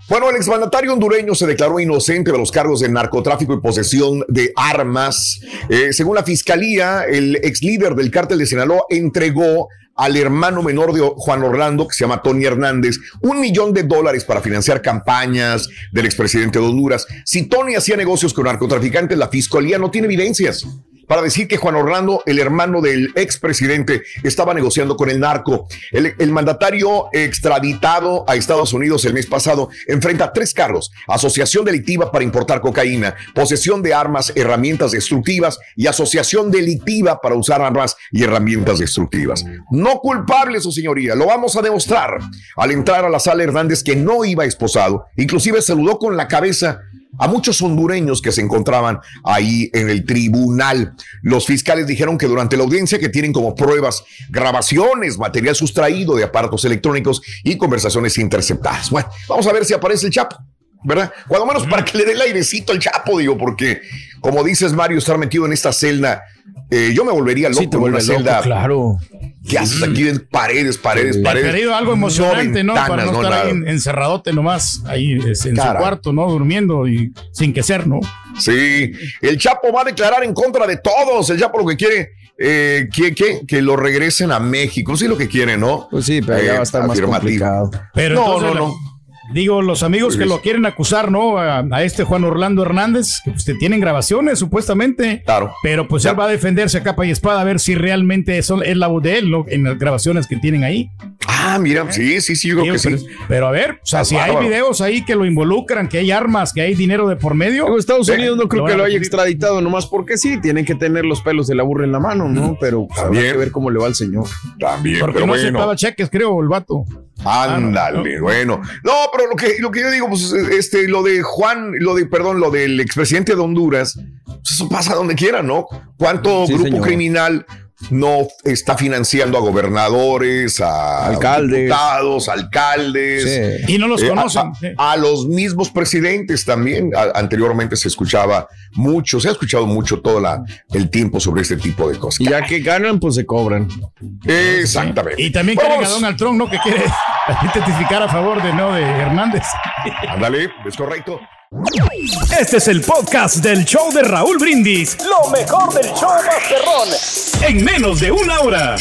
Bueno, el exmandatario hondureño se declaró inocente de los cargos de narcotráfico y posesión de armas. Eh, según la fiscalía, el ex líder del cártel de Sinaloa entregó al hermano menor de Juan Orlando, que se llama Tony Hernández, un millón de dólares para financiar campañas del expresidente de Honduras. Si Tony hacía negocios con narcotraficantes, la fiscalía no tiene evidencias para decir que Juan Orlando, el hermano del expresidente, estaba negociando con el narco. El, el mandatario extraditado a Estados Unidos el mes pasado enfrenta tres cargos: asociación delictiva para importar cocaína, posesión de armas, herramientas destructivas y asociación delictiva para usar armas y herramientas destructivas. No culpable, su señoría, lo vamos a demostrar. Al entrar a la sala Hernández, que no iba esposado, inclusive saludó con la cabeza a muchos hondureños que se encontraban ahí en el tribunal. Los fiscales dijeron que durante la audiencia que tienen como pruebas grabaciones, material sustraído de aparatos electrónicos y conversaciones interceptadas. Bueno, vamos a ver si aparece el Chapo. ¿Verdad? Cuando menos para que le dé el airecito al Chapo, digo, porque como dices Mario, estar metido en esta celda, eh, yo me volvería loco sí, en una loco, celda. claro. ¿Qué haces aquí en paredes, paredes, paredes? pedido algo emocionante, ¿no? Para ventanas, no estar ahí nada. encerradote nomás, ahí en Cara. su cuarto, ¿no? Durmiendo y sin que ser, ¿no? Sí, el Chapo va a declarar en contra de todos. El Chapo lo que quiere, eh, que, que, que lo regresen a México. Sí, lo que quiere, ¿no? Pues sí, pero ya va a estar más complicado. Pero No, no, la- no. Digo, los amigos que Pues- lo quieren acusar, ¿no? A, a este Juan Orlando Hernández, que usted tienen grabaciones, supuestamente. Claro. Pero pues Ya. él va a defenderse a capa y espada a ver si realmente son, es la voz de él, ¿no? En las grabaciones que tienen ahí. Ah, mira, sí, sí, sí, yo creo que pero, sí. pero a ver, o sea, Ah, si hay videos ahí que lo involucran, que hay armas, que hay dinero de por medio. Digo, Estados Unidos no creo que lo haya extraditado nomás porque sí, tienen que tener los pelos de la burra en la mano, ¿no? Pero pues, habrá También. que ver cómo le va al señor. También, Porque pero no bueno. aceptaba cheques, creo, el vato. Ándale, bueno. No, pero lo que, lo que yo digo, pues, este, lo de Juan, lo de, perdón, lo del expresidente de Honduras, pues eso pasa donde quiera, ¿no? ¿Cuánto Sí, grupo señor. criminal no está financiando a gobernadores, a Alcaldes. diputados, alcaldes? Sí. Y no los Eh, a- conocen. A, a los mismos presidentes también. A- anteriormente se escuchaba mucho, se ha escuchado mucho todo la, el tiempo sobre este tipo de cosas. Y ya que ganan, pues se cobran. Exactamente. Y también quieren a Donald Trump, ¿no? Que quiere [LAUGHS] testificar a favor de, ¿no? de Hernández. Ándale, es correcto. Este es el podcast del show de Raúl Brindis. Lo mejor del show Masterrón. En menos de una hora.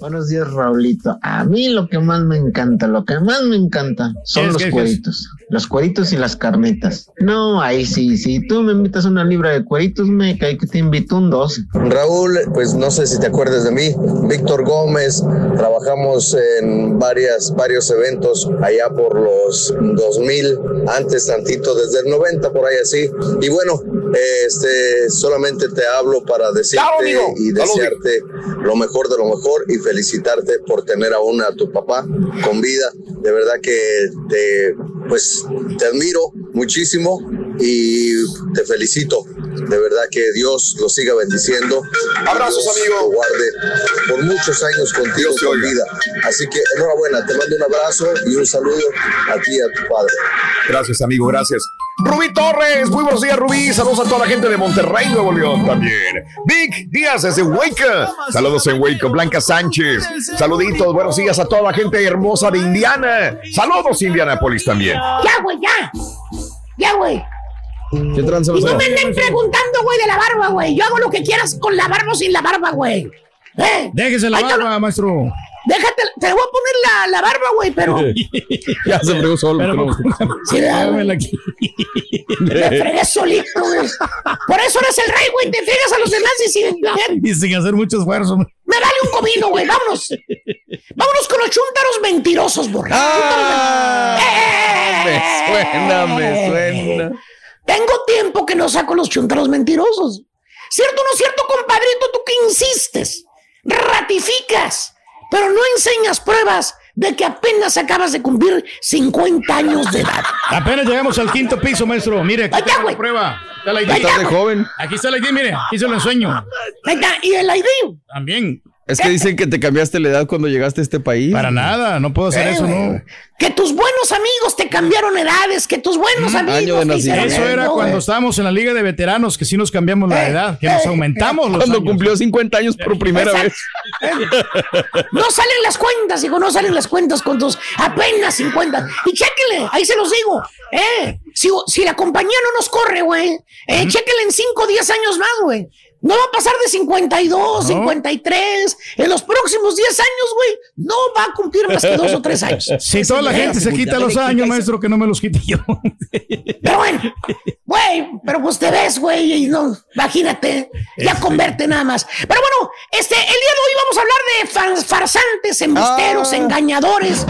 Buenos días, Raulito. A mí lo que más me encanta, lo que más me encanta son ¿Qué es, los cueritos. Los cueritos y las carnitas. No, ahí sí, si tú me invitas una libra de cueritos, me cae que te invito un dos. Raúl, pues no sé si te acuerdas de mí, Víctor Gómez, trabajamos en varias, varios eventos allá por los 2000, antes tantito, desde el 90 por ahí así. Y bueno, este, solamente te hablo para decirte Claro, y desearte lo mejor de lo mejor y felicitarte por tener aún a tu papá con vida. De verdad que te, pues, te admiro muchísimo y te felicito. De verdad que Dios lo siga bendiciendo. Abrazos, Dios amigo. Lo guarde por muchos años contigo con vida. Así que enhorabuena, te mando un abrazo y un saludo a ti y a tu padre. Gracias, amigo, gracias. Rubí Torres, muy buenos días, Rubí. Saludos a toda la gente de Monterrey, Nuevo León también. Vic Díaz desde Hueca. Saludos en Hueca. Blanca Sánchez. Saluditos, buenos días a toda la gente hermosa de Indiana. Saludos, Indianapolis también. Ya, güey, ya. Ya, güey. ¿Qué tranza, Y no me anden preguntando, güey, de la barba, güey. Yo hago lo que quieras con la barba o sin la barba, güey. ¿Eh? Déjese la barba, maestro. Déjate, te voy a poner la, la barba, güey, pero. [LAUGHS] ya se fregó solo. Pero- pero- [LAUGHS] Sí, ¿verdad, güey? Aquí. Me fregué solito, güey. Por eso eres el rey, güey. Te fregas a los demás y sin, [LAUGHS] Y sin hacer mucho esfuerzo. Me vale un comino, güey. Vámonos. Vámonos con los chúntaros mentirosos, borra. Ah, me suena, me suena. Tengo tiempo que no saco los chúntaros mentirosos. ¿Cierto o no cierto, compadrito? Tú que insistes, ratificas, pero no enseñas pruebas de que apenas acabas de cumplir 50 años de edad. Apenas llegamos al quinto piso, maestro. Mire, aquí está, la prueba. Está la ID. Está, de joven. Aquí está la ID, mire. Aquí se lo ensueño. Ahí está, Y el ID. También. Es que dicen que te cambiaste la edad cuando llegaste a este país. Para nada, no puedo hacer Eh, eso. ¿no? Que tus buenos amigos te cambiaron edades, que tus buenos año amigos de te hicieron. Eso era cuando estábamos en la liga de veteranos, que sí nos cambiamos la Eh, edad, que nos eh, aumentamos los Cuando años. cumplió 50 años por primera Exacto. vez. No salen las cuentas, hijo, no salen las cuentas con tus apenas 50. Y chéquenle, ahí se los digo. Eh, si, si la compañía no nos corre, güey, eh, chéquenle en 5 o 10 años más, güey. No va a pasar de 52, 53. En los próximos 10 años, güey, no va a cumplir más que 2 o 3 años. [LAUGHS] Si toda la gente se quita los años, maestro, que no me los quite yo. Pero bueno, güey, pero pues te ves, güey, y no, imagínate, ya converte nada más. Pero bueno, este, el día de hoy vamos a hablar de far- farsantes, embusteros, Ah. engañadores.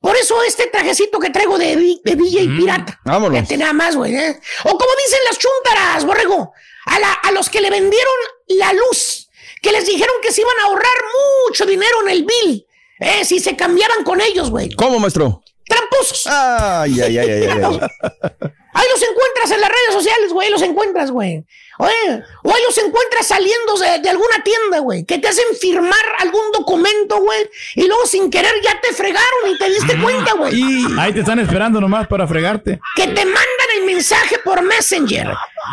Por eso este trajecito que traigo de, de DJ pirata. vámonos. Fíjate nada más, güey. ¿eh? O como dicen las chúntaras, borrego, a, la- a los que le vendieron la luz, que les dijeron que se iban a ahorrar mucho dinero en el bill, eh, si se cambiaban con ellos, güey. ¿Cómo, maestro? Tramposos. Ay, ay, ay, ay, ay, ay. [LAUGHS] Ahí los encuentras en las redes sociales, güey. Ahí los encuentras, güey. Oye, o ahí los encuentras saliendo de, de alguna tienda, güey. Que te hacen firmar algún documento, güey. Y luego sin querer ya te fregaron y te diste cuenta, güey. Ahí te están esperando nomás para fregarte. Que te mandan el mensaje por Messenger.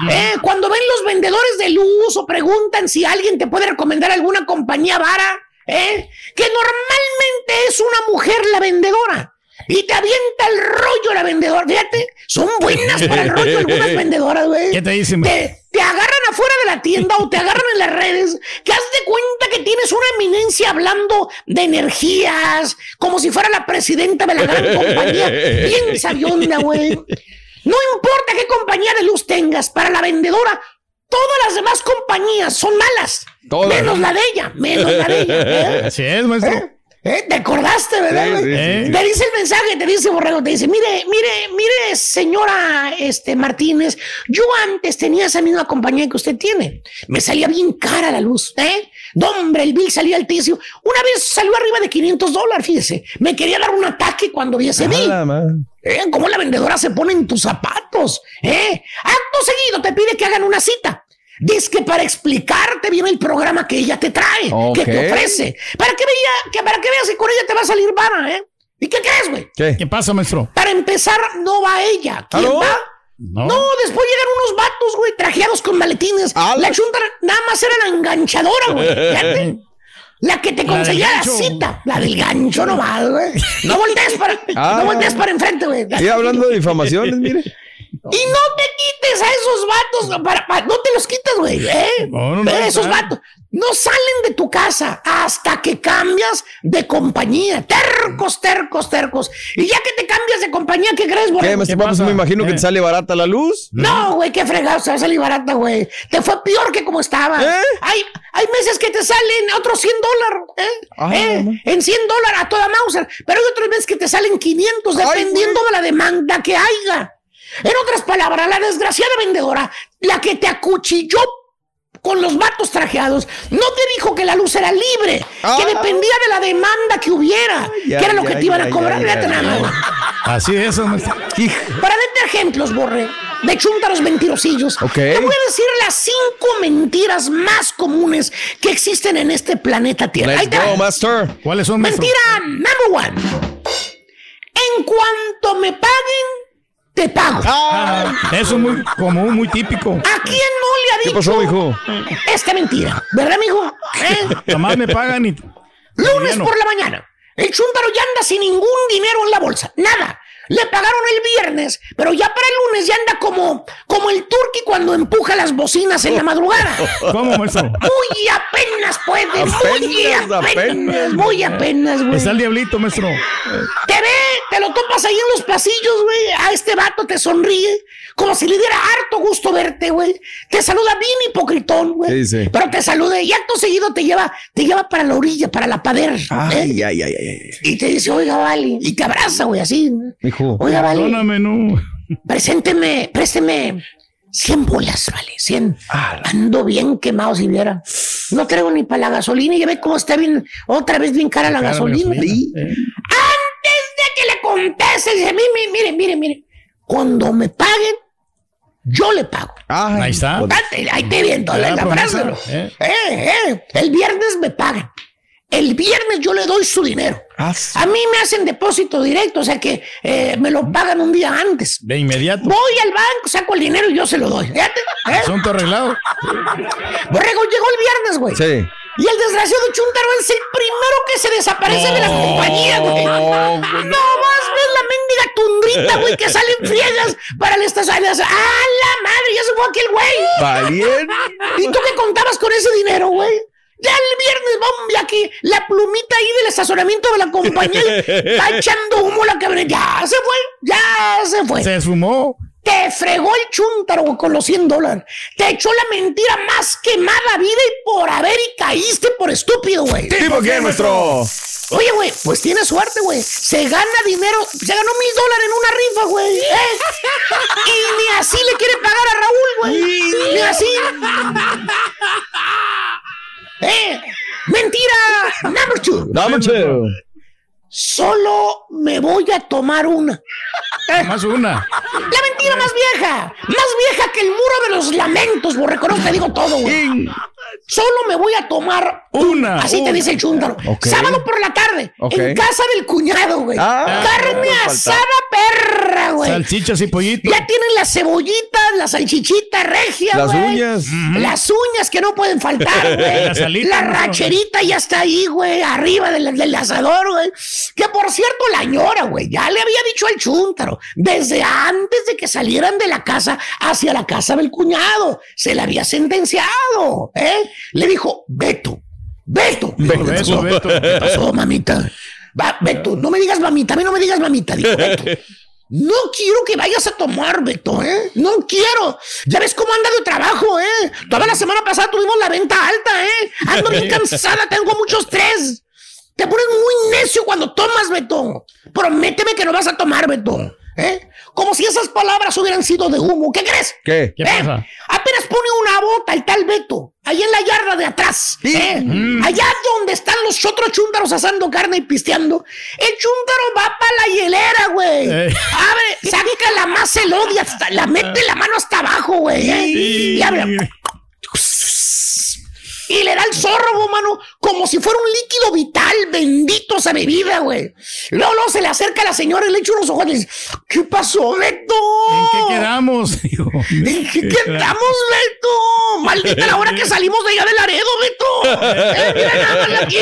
Eh, cuando ven los vendedores de luz o preguntan si alguien te puede recomendar alguna compañía vara. Eh, que normalmente es una mujer la vendedora. Y te avienta el rollo la vendedora. Fíjate, son buenas para el rollo algunas [LAUGHS] vendedoras, güey. ¿Qué te dicen? Te, te agarran afuera de la tienda o te agarran en las redes, que haz de cuenta que tienes una eminencia hablando de energías, como si fuera la presidenta de la gran compañía. Bien [LAUGHS] sabionda, güey. No importa qué compañía de luz tengas, para la vendedora, todas las demás compañías son malas. Todas. Menos la de ella, menos la de ella. ¿eh? Así es, maestro. ¿Eh? ¿Eh? ¿Te acordaste, verdad, Sí, güey? sí, sí, sí. Te dice el mensaje, te dice Borrego, te dice, mire, mire, mire, señora este, Martínez, yo antes tenía esa misma compañía que usted tiene. Me salía bien cara la luz, ¿eh? No, hombre, el bill salía altísimo. Una vez salió arriba de 500 dólares, fíjese. Me quería dar un ataque cuando vi ese bill. ¿Eh? ¿Cómo la vendedora se pone en tus zapatos? ¿Eh? Acto seguido te pide que hagan una cita. Dice que para explicarte bien el programa que ella te trae, que te ofrece. Para que, vea, que para que veas que con ella te va a salir vara, ¿eh? ¿Y qué crees, güey? ¿Qué? ¿Qué pasa, maestro? Para empezar, no va ella. ¿Quién ¿Aló? va? No. No, después llegan unos vatos, güey, trajeados con maletines. Ah, La chunta nada más era la enganchadora, güey. [LAUGHS] La que te conseguía la, gancho. cita. La del gancho nomás, güey. No voltees para, Ah. no voltees para enfrente, güey. Y hablando de difamaciones, mire. Y no te quites a esos vatos, para- para- no te los quites, güey. ¿eh? No, no, no, esos está. vatos no salen de tu casa hasta que cambias de compañía. Tercos, tercos, tercos. Y ya que te cambias de compañía, ¿qué crees, ¿Qué, güey? Paps? Me imagino que te sale barata la luz. No, güey, qué fregado, se va a salir barata, güey. Te fue peor que como estaba. ¿Eh? Hay, hay meses que te salen otros 100 dólares, ¿eh? Ah, ¿Eh? En 100 dólares a toda Mauser. Pero hay otros meses que te salen 500, dependiendo de la demanda que haya. En otras palabras, la desgraciada vendedora, la que te acuchilló con los vatos trajeados, no te dijo que la luz era libre, que Ah. dependía de la demanda que hubiera, ya, que era lo ya, que te iban ya, a cobrar. Así es, hombre. Para darte ejemplos, Borre, de chúntaros mentirosillos, Ok. te voy a decir las cinco mentiras más comunes que existen en este planeta Tierra. Ahí Let's te va. go, master. ¿Cuáles son, maestro? Mentira number one. En cuanto me paguen, te pago. Ah, eso es muy común, muy típico. ¿A quién no le ha ¿Qué dicho pasó, hijo? esta mentira? ¿Verdad, amigo? ¿Eh? Nomás me pagan y. Lunes por la mañana. El chúntaro ya anda sin ningún dinero en la bolsa. Nada. Le pagaron el viernes, pero ya para el lunes ya anda como, como el turqui cuando empuja las bocinas en la madrugada. [LAUGHS] ¿Cómo, maestro? Muy apenas puede, muy Apenas, muy apenas, güey. Está el diablito, maestro. Te ve, te lo topas ahí en los pasillos, güey. A este vato te sonríe, como si le diera harto gusto verte, güey. Te saluda bien hipocritón, güey. Sí, sí. Pero te saluda y acto seguido te lleva, te lleva para la orilla, para la pader. ¿eh? Ay, ay, ay, ay. Y te dice, oiga, vale. Y te abraza, güey, así. Oiga, vale. Perdóname, no. Presénteme, présteme 100 bolas, vale, 100. Ando bien quemado si viera. No traigo ni para la gasolina y ya ve cómo está bien, otra vez bien cara la Cara, gasolina. gasolina. Sí. Antes de que le conteste, dice, mire, mire, mire, mire, cuando me paguen, yo le pago. Ay, Ahí está. ahí te viento la, Ah, la promesa, frase. ¿no? eh. Eh, eh, el viernes me pagan. El viernes yo le doy su dinero. Ah, sí. A mí me hacen depósito directo, o sea que eh, me lo pagan un día antes. De inmediato. Voy al banco, saco el dinero y yo se lo doy. ¿eh? Asunto arreglado. Borrego llegó el viernes, güey. Sí. Y el desgraciado Chuntaro es el primero que se desaparece de la compañía, güey. No, más ves la mendiga tundrita, güey, que salen friegas para el estacionamiento. ¡Ah, la madre! Ya se fue aquel güey. Valiente. ¿Y tú qué contabas con ese dinero, güey? Ya el viernes, vamos, ya que la plumita ahí del estacionamiento de la compañía [LAUGHS] está echando humo la camioneta. Ya se fue, ya se fue. Se sumó. Te fregó el chúntaro con los 100 dólares. Te echó la mentira más quemada vida y por haber y caíste por estúpido, güey. ¿Tipo qué, maestro? Oye, güey, pues tiene suerte, güey. Se gana dinero, se ganó mil dólares en una rifa, güey. ¿eh? [LAUGHS] Y ni así le quiere pagar a Raúl, güey. Ni así. Eh, mentira. Number two. Number two. Solo me voy a tomar una. [LAUGHS] Más una. La mentira más vieja. Más vieja que el muro de los lamentos, borre. Con eso te digo todo, güey. Solo me voy a tomar Una. Así te dice el chúntaro. Sábado por la tarde. En casa del cuñado, güey. Ah, Carne no asada perra, güey. Salchichas y pollitos. Ya tienen las cebollitas, la salchichita regia, Las güey. uñas. Las uñas que no pueden faltar, [LAUGHS] güey. Las alitas, la ¿no? racherita ya está ahí, güey, arriba del, del asador, güey. Que por cierto, la ñora, güey, ya le había dicho al chúntaro, desde antes de que salieran de la casa hacia la casa del cuñado, se le había sentenciado, ¿eh? Le dijo, Beto, Beto. Beto, Beto, Beto. ¿Qué pasó, mamita? Va, Beto, no me digas mamita, a mí no me digas mamita, dijo Beto. No quiero que vayas a tomar, Beto, ¿eh? No quiero. Ya ves cómo anda de trabajo, ¿eh? Toda la semana pasada tuvimos la venta alta, ¿eh? Ando bien [LAUGHS] cansada, tengo mucho estrés. Te pones muy necio cuando tomas, Beto. Prométeme que no vas a tomar, Beto. ¿Eh? Como si esas palabras hubieran sido de humo. ¿Qué crees? ¿Qué? ¿Qué ¿Eh? pasa? Apenas pone una bota el tal Beto, ahí en la yarda de atrás. ¿eh? Mm. Allá donde están los otros chúntaros asando carne y pisteando. El chúntaro va para la hielera, güey. Eh. Abre, saca la más elodia, hasta, la mete la mano hasta abajo, güey. ¿eh? Y abre. Y le da el zorro, mano, como si fuera un líquido vital, bendito esa bebida, güey. Luego, luego se le acerca a la señora y le echa unos ojos y le dice, ¿qué pasó, Beto? ¿En qué quedamos? [LAUGHS] ¿En qué quedamos, Beto? Maldita la hora que salimos de allá de Laredo, Beto. [LAUGHS] Eh, mira nada aquí.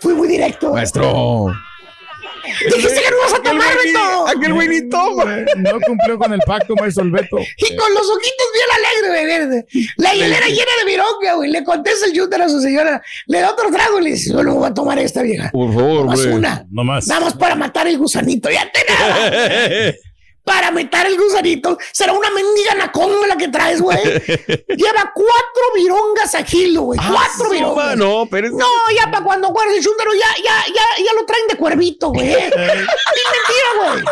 Fui muy directo. Maestro. Dijiste que no ibas a tomar, Beto. Aquel güey ni toma. No cumplió con el pacto, maestro el Beto. Y con los ojitos bien alegre, güey, verde. La hielera llena de vironga, güey. Le contesta el shooter a su señora. Le da otro trago y le dice, yo no voy a tomar esta vieja. Por favor, Nomás güey. una. No más. Nada más para matar el gusanito. Ya te nada. [LAUGHS] Para matar el gusanito. Será una mendiga anaconda la que traes, güey. [LAUGHS] Lleva cuatro virongas a kilo, güey. Cuatro Ah, virongas. No, pero es- No, ya para cuando guardes el chúntaro, ya, ya, ya, ya lo traen de cuervito, güey. [LAUGHS] Vil mentira, güey.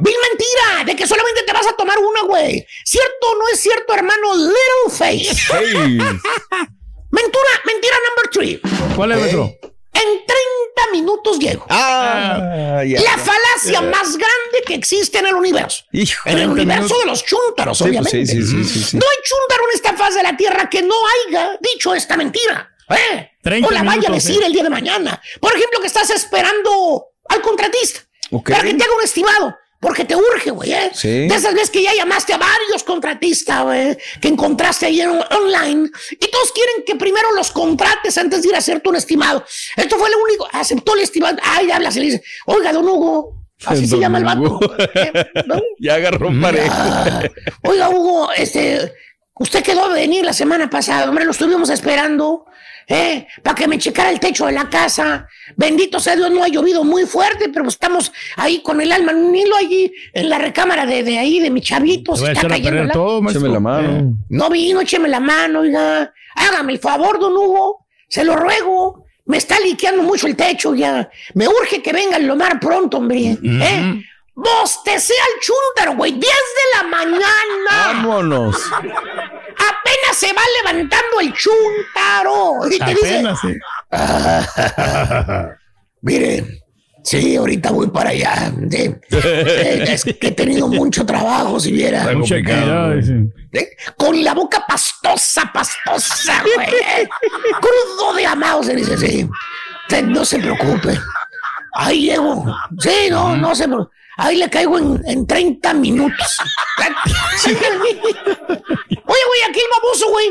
Vil mentira, de que solamente te vas a tomar una, güey. ¿Cierto o no es cierto, hermano Littleface? Hey. [LAUGHS] Mentira, mentira number three. ¿Cuál es, maestro? En 30 minutos llego. Ah, ya, La ya. falacia más grande que existe en el universo. Hijo, En el 30 universo minutos. de los chúntaros, Sí, pues, obviamente. sí, sí, sí, sí, sí. No hay chúntaro en esta faz de la tierra que no haya dicho esta mentira. ¿eh? 30 o la vaya a decir ¿eh? el día de mañana. Por ejemplo, que estás esperando al contratista para que te haga un estimado. Porque te urge, güey. ¿eh? Sí. De esas veces que ya llamaste a varios contratistas, güey, que encontraste ahí en, online, y todos quieren que primero los contrates antes de ir a hacerte un estimado. Esto fue lo único. Aceptó el estimado. Ay, habla, se le dice, oiga, don Hugo. Así se llama el vato. [LAUGHS] ¿Eh? ¿No? [LAUGHS] Ya agarró pareja. Ah, oiga, Hugo, este, usted quedó de venir la semana pasada, hombre, lo estuvimos esperando, ¿eh? Para que me checara el techo de la casa. Bendito sea Dios, no ha llovido muy fuerte, pero estamos ahí con el alma en un hilo allí en la recámara de, de ahí, de mi chavito. Se está cayendo la- todo. Échame la mano. No vino, écheme la mano, oiga. Hágame el favor, don Hugo. Se lo ruego. Me está liqueando mucho el techo ya. Me urge que venga lo más pronto, hombre. ¿Eh? Bostecé al chúntaro, güey. 10 de la mañana. Vámonos. [LAUGHS] Apenas se va levantando el chúntaro. Y te dice, Apenas, sí. [LAUGHS] mire, sí, ahorita voy para allá. sí. Eh, es que he tenido mucho trabajo, si viera. Mucha actividad, sí. ¿Eh? Con la boca pastosa, pastosa, güey. ¿eh? Crudo de amado, se dice, sí. Usted no se preocupe. Ahí llego. Sí, no, no se preocupe. Ahí le caigo en, en 30 minutos. Oye, güey, aquí el baboso, güey.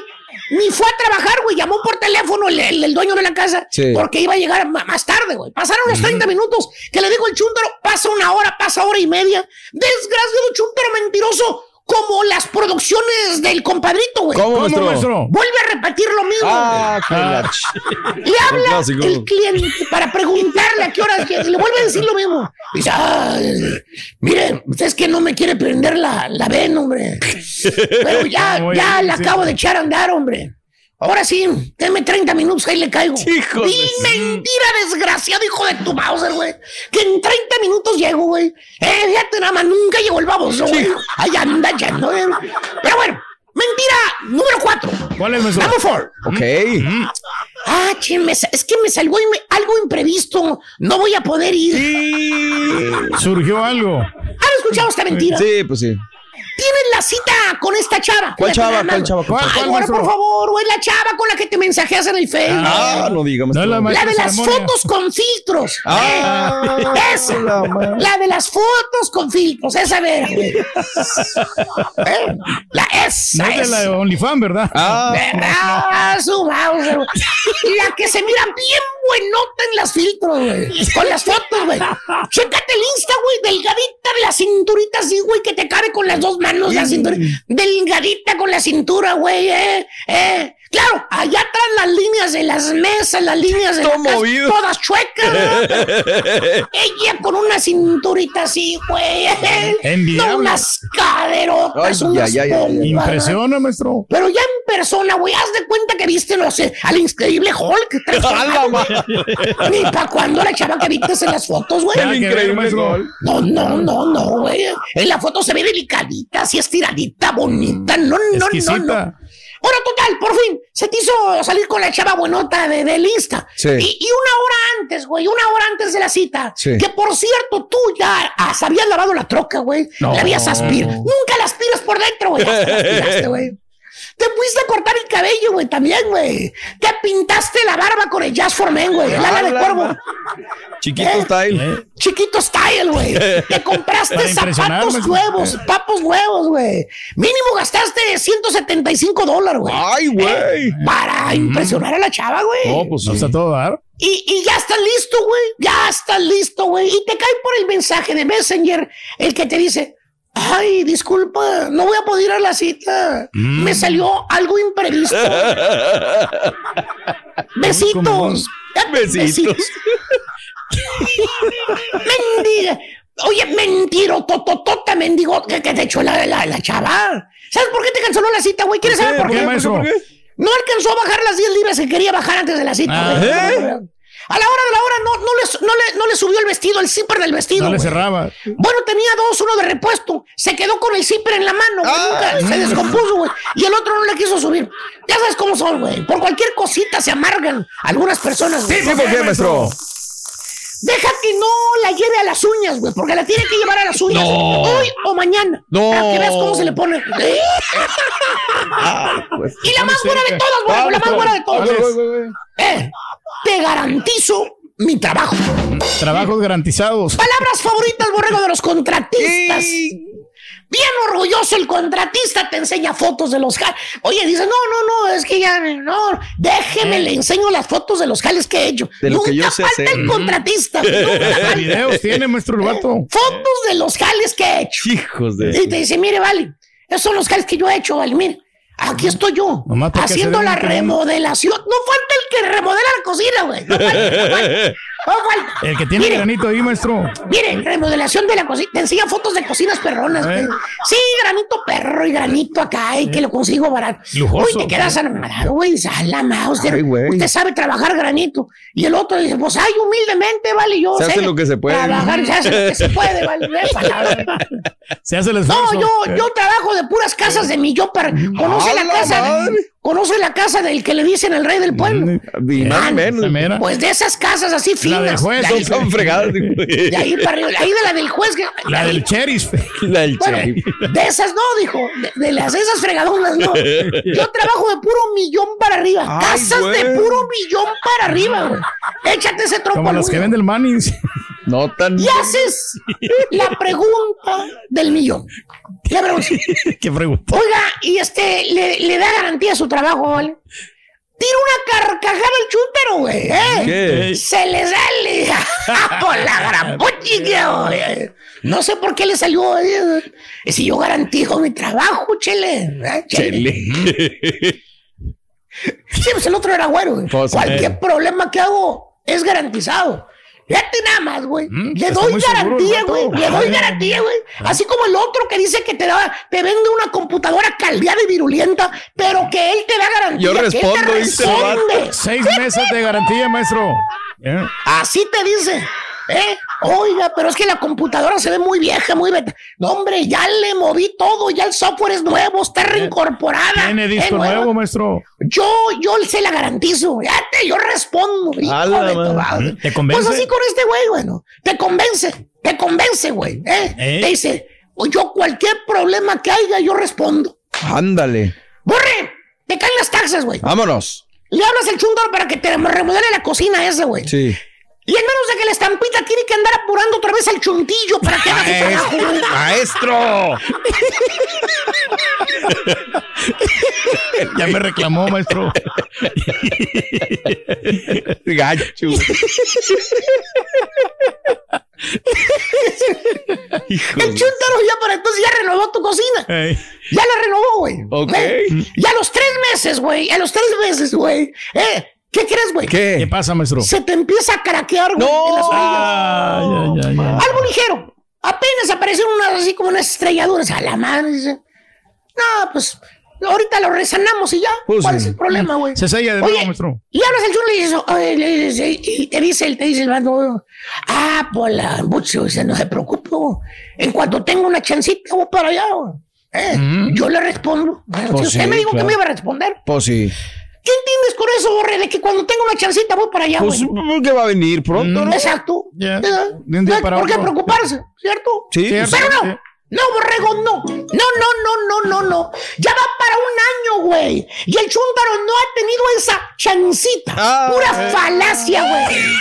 Ni fue a trabajar, güey. Llamó por teléfono el, el- el dueño de la casa. Sí. Porque iba a llegar más tarde, güey. Pasaron los 30 minutos. Que le dijo el chúntaro, pasa una hora, pasa hora y media. Desgraciado chúntaro mentiroso. Como las producciones del compadrito, güey. ¿Cómo, ¿Cómo, maestro? maestro? Vuelve a repetir lo mismo. Ah, qué ch- Le habla el cliente para preguntarle a qué hora y le vuelve a decir lo mismo. Dice, ah, mire, usted es que no me quiere prender la, la ven, hombre. Pero ya, ya la sí. acabo de echar a andar, hombre. Ahora sí, denme 30 minutos, ahí le caigo. Hijo de y mentira, desgraciado, hijo de tu Mauser, güey. Que en 30 minutos llego, güey. Eh, fíjate, nada más, nunca llegó el baboso, güey. Ahí anda, ya no. eh. Pero bueno, mentira número 4. ¿Cuál es, maestro? Number 4. Ok. Ah, che, me es que me salió algo imprevisto. No voy a poder ir. Surgió algo. ¿Han escuchado esta mentira? Sí, pues sí. Tienes la cita con esta chava. ¿Cuál chava? ¿Cuál chava? ¿Cuál Ay, maestro? por favor, güey, la chava con la que te mensajeas en el Facebook. Ah, no diga, No la. La de las fotos con filtros. Ah, Eh, esa. la madre. La de las fotos con filtros. Esa, ver. güey. Eh, La esa. No es de la OnlyFans, ¿verdad? Ah, Ah, su Mauser, güey. La que se mira bien buenota en las filtros, güey. Con las fotos, güey. Chécate el Insta, güey. Delgadita de la cinturita, así, güey, que te cabe con las dos manos la cintura. Delgadita con la cintura, güey, eh. Eh. Claro, allá atrás las líneas de las mesas, las líneas de Todo la casa, movido. todas chuecas. [LAUGHS] Ella con una cinturita así, güey. No unas caderotas, Ay, unas ay. Impresiona, maestro. Pero ya en persona, güey, haz de cuenta que viste, no sé, al increíble Hulk. [LAUGHS] transformado, güey. Ni para cuando la chava que viste en las fotos, güey. Ver, increíble maestro. gol. No, no, no, no, güey. En la foto se ve delicadita, así estiradita, bonita. No, no, no, no. Bueno, total, por fin, se te hizo salir con la chava buenota de, del Insta. Sí. Y, y una hora antes, güey, una hora antes de la cita. Sí. Que por cierto, tú ya has- habías lavado la troca, güey. No. La habías aspirado. Nunca la aspiras por dentro, güey. Güey. Te fuiste a cortar el cabello, güey, también, güey. Te pintaste la barba con el Jazz for Men, güey. El ala de Ala, cuervo. Chiquito Eh. style. Chiquito style, güey. [LAUGHS] Te compraste zapatos nuevos, papos nuevos, güey. Mínimo gastaste 175 dólares, güey. Ay, güey. Eh, Para impresionar a la chava, güey. No, pues no está todo dar. Y, y ya estás listo, güey. Ya estás listo, güey. Y te cae por el mensaje de Messenger el que te dice, ay, disculpa, no voy a poder ir a la cita. Mm. Me salió algo imprevisto. [LAUGHS] Besitos. Besitos. [LAUGHS] Mendiga. Oye, mentiro, tototota, mendigo, que, que te echó la, la, la chava. ¿Sabes por qué te canceló la cita, güey? ¿Quieres ¿Por saber qué? por qué? ¿Por qué, maestro? No alcanzó a bajar las 10 libras que quería bajar antes de la cita, Ah. güey. ¿Eh? A la hora de la hora no, no, le, no, le, no le subió el vestido, el zipper del vestido. No le cerraba. Bueno, tenía dos, uno de repuesto. Se quedó con el zipper en la mano, güey. Nunca se descompuso, güey. Y el otro no le quiso subir. Ya sabes cómo son, güey. Por cualquier cosita se amargan algunas personas, güey. Sí, ¿por qué, maestro? Deja que no la lleve a las uñas, güey, porque la tiene que llevar a las uñas No. hoy o mañana. No. Para que veas cómo se le pone. y la más buena de todas, güey, la más buena de todas. Eh, te garantizo mi trabajo. Trabajos garantizados. Palabras favoritas, borrego, de los contratistas. Bien orgulloso el contratista te enseña fotos de los jales. Oye, dice, no, no, no, es que ya, no, déjeme, le enseño las fotos de los jales que he hecho. De lo Nunca que yo sé falta hacer. el contratista. nunca [LAUGHS] falta. Videos tiene, maestro el vato. Fotos de los jales que he hecho. Hijos de. Y te dice, mire, vale, esos son los jales que yo he hecho, vale, mire. Aquí estoy yo, haciendo la remodelación. No falta el que remodela la cocina, güey. No falta, no falta. [LAUGHS] Falta. El que tiene Mire, granito ahí, maestro. Miren, remodelación de la cocina. Te enseña fotos de cocinas perronas. Eh. güey. Sí, granito perro y granito acá y que lo consigo barato. Lujoso. Uy, te quedas anonadado, güey. Dices, "A la mouse, Ay, güey. usted sabe trabajar granito. Y el otro dice, pues, ay, humildemente, vale, yo Se sé hace lo que se puede. Trabajar, se hace lo que se puede, vale. Se hace el esfuerzo. No, yo, yo trabajo de puras casas de millón para. ¿Conoce ¡A la la casa? madre! ¿Conoce la casa del que le dicen el rey del pueblo? Ni más ni menos. Mira. Pues de esas casas así La finas. del juez, de ahí- Son fregadas. de ahí para arriba, de ahí de la del juez. La ahí- del sheriff. La del Bueno, sheriff. de esas no, dijo. De, de las esas fregadonas, no. [LAUGHS] Yo trabajo de puro millón para arriba. Ay, Casas güey. de puro millón para arriba, güey. Échate ese trompo. Como las que uña. vende el Manning. No tan. Y haces la pregunta del millón. [LAUGHS] ¿Qué pregunta? Oiga, y este, le, le da garantía a su trabajo, ¿vale? Tira una carcajada al chúntaro, güey, ¿eh? ¿Qué? Se le sale. [LAUGHS] Por la gran güey. No sé por qué le salió. eh. Si yo garantizo mi trabajo, chele. ¿eh? Chele. Sí, pues el otro era güero, güey. Cualquier problema que hago es garantizado. Fíjate nada más, güey. Mm, Le doy garantía, güey. Le doy Ah. garantía, güey. Así como el otro que dice que te da, te vende una computadora caldeada y virulenta, pero que él te da garantía. Yo que él te respondo, dice el vato. responde. Seis meses de garantía, maestro. Así te dice. ¿Eh? Oiga, pero es que la computadora se ve muy vieja, muy beta. No, hombre, ya le moví todo, ya el software es nuevo, está reincorporada. Tiene es disco nueva. nuevo, maestro. Yo, yo se la garantizo. Ya te, yo respondo. hijo A la de tu madre. madre. ¿Te convence? Pues así con este güey, bueno. Te convence, te convence, güey. ¿eh? ¿Eh? Te dice, "O yo cualquier problema que haya, yo respondo. Ándale. ¡Borre! Te caen las taxas, güey. Vámonos. Le hablas al chúndaro para que te remodele la cocina ese, güey. Sí. Y en menos de que la estampita tiene que andar apurando otra vez al chuntillo para que haga su trabajo. güey. Maestro. [LAUGHS] Ya me reclamó, maestro. Gacho. El chúntaro ya para entonces ya renovó tu cocina. Ya la renovó, güey. Ok. ¿Eh? Y a los tres meses, güey. A los tres meses, güey. ¿Eh? ¿Qué crees, güey? ¿Qué ¿Qué? pasa, maestro? Se te empieza a craquear, güey. No. en las orillas. Algo ligero. Apenas aparecen unas así como unas estrelladuras a la madre. dice. No, pues ahorita lo resanamos y ya. Pues ¿Cuál es el problema, güey? Se sella de Oye, nuevo, maestro. Y hablas al chulo y dices, oye, le dices, y te dice, el- te dice el bando, ah, pues la mucho, dice, no se preocupe, güey. en cuanto tenga una chancita, voy para allá, güey. Eh, Mm. Yo le respondo. Bueno, Pues si usted sí, me dijo claro. que me iba a responder. Pues sí. ¿Qué entiendes con eso, Borre? De que cuando tenga una chancita voy para allá, Pues güey. que va a venir pronto, ¿no? Exacto. De para ¿Por qué preocuparse? ¿Cierto? Sí, Cierto, Pero no. No, borrego, no. No, no, no, no, no, no. Ya va para un año, güey. Y el chúntaro no ha tenido esa chancita. Pura falacia, güey. [LAUGHS]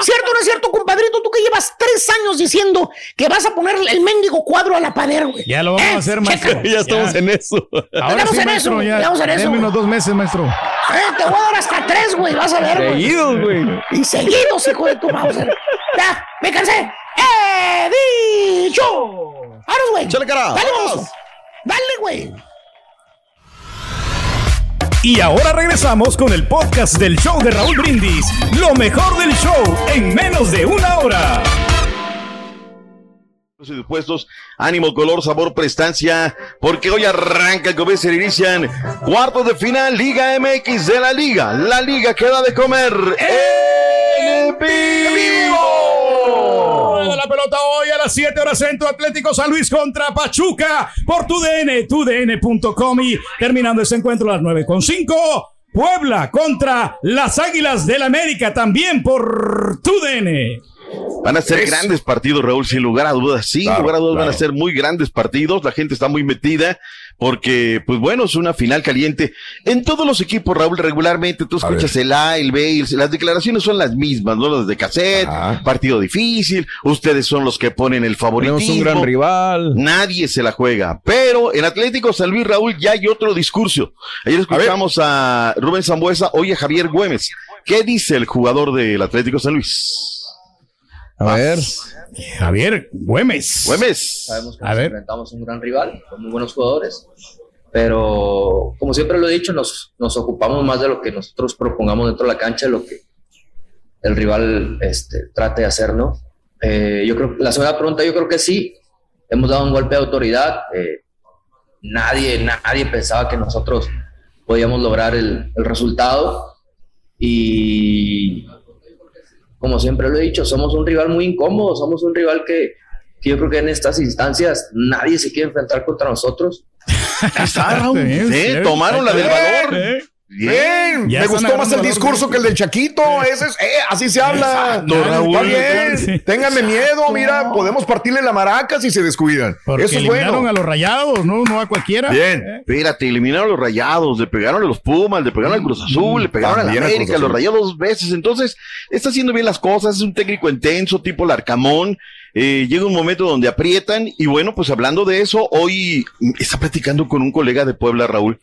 ¿Cierto o no es cierto, compadrito? Tú que llevas tres años diciendo que vas a poner el mendigo cuadro a la pared, güey. Ya lo vamos a Eh, hacer, maestro. chécalo. Ya estamos en eso. Ahora Estamos sí, en maestro, eso, ya. estamos en eso. Unos dos meses, maestro. Eh, te voy a dar hasta tres, güey. Vas a ver, güey. Seguidos, güey. Y seguidos, hijo de tu mouse. Ya, me cansé. ¡He dicho! ¡Ahora, güey! Échale, cara. ¡Dale, Vamos. vamos! ¡Dale, güey! Y ahora regresamos con el podcast del show de Raúl Brindis. Lo mejor del show en menos de una hora. y dispuestos, ánimo, color, sabor, prestancia, porque hoy arranca el comienzo, se inician cuartos de final, Liga MX de la Liga, la Liga queda de comer en hoy a las 7 horas centro Atlético San Luis contra Pachuca por tu DN, tudn.com y terminando ese encuentro a las 9 con 5 Puebla contra las Águilas del América también por tu DN. Van a ser grandes partidos, Raúl, sin lugar a dudas. Sin Claro, lugar a dudas van a ser muy grandes partidos. La gente está muy metida porque, pues bueno, es una final caliente. En todos los equipos, Raúl, regularmente tú escuchas el A, el B, el- las declaraciones son las mismas, ¿no? Las de cassette, partido difícil, ustedes son los que ponen el favoritismo. Tenemos un gran rival. Nadie se la juega. Pero en Atlético San Luis, Raúl, ya hay otro discurso. Ayer escuchamos a, Rubén Zambuesa, hoy a Javier Güemes. ¿Qué dice el jugador del Atlético San Luis? A ver. Javier Güemes. Güemes. Sabemos que A nos ver. enfrentamos a un gran rival, con muy buenos jugadores, pero como siempre lo he dicho, nos, nos ocupamos más de lo que nosotros propongamos dentro de la cancha, de lo que el rival este, trate de hacer, ¿no? Eh, yo creo, la segunda pregunta, yo creo que sí, hemos dado un golpe de autoridad, eh, nadie, nadie pensaba que nosotros podíamos lograr el, el resultado y como siempre lo he dicho, somos un rival muy incómodo, somos un rival que, que yo creo que en estas instancias nadie se quiere enfrentar contra nosotros. [LAUGHS] Sí, sí, tomaron la del valor. Bien. Ya Me gustó más el discurso que el del Chaquito. Ese es, eh, así se habla. Exacto, Raúl. Está bien. Sí. Ténganme miedo. Mira, podemos partirle la maraca si se descuidan. Porque Eso es eliminaron bueno. a los rayados, no, no a cualquiera. Bien. Eh, Espérate, eliminaron a los rayados, le pegaron a los Pumas, le pegaron al Cruz Azul, le pegaron a la América, los rayados dos veces. Entonces, está haciendo bien las cosas, es un técnico intenso, tipo Larcamón. Eh, llega un momento donde aprietan, y bueno, pues hablando de eso, hoy está platicando con un colega de Puebla, Raúl.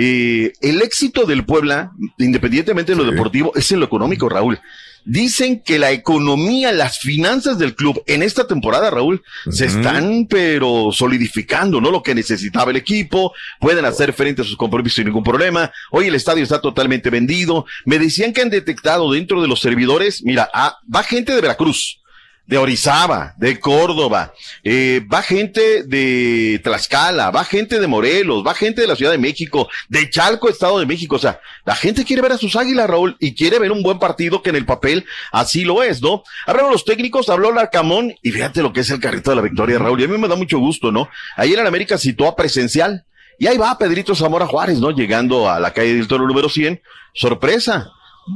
Eh, el éxito del Puebla, independientemente de lo deportivo, es en lo económico, Raúl. Dicen que la economía, las finanzas del club en esta temporada, Raúl, se están pero solidificando, ¿no? Lo que necesitaba el equipo, pueden hacer frente a sus compromisos sin ningún problema. Hoy el estadio está totalmente vendido. Me decían que han detectado dentro de los servidores, mira, ah, va gente de Veracruz, de Orizaba, de Córdoba, eh, va gente de Tlaxcala, va gente de Morelos, va gente de la Ciudad de México, de Chalco, Estado de México. O sea, la gente quiere ver a sus águilas, Raúl, y quiere ver un buen partido que en el papel así lo es, ¿no? Hablaron los técnicos, habló Larcamón, y fíjate lo que es el carrito de la victoria, Raúl, y a mí me da mucho gusto, ¿no? Ayer en América citó a presencial, y ahí va Pedrito Zamora Juárez, ¿no? Llegando a la calle del Toro número 100. Sorpresa.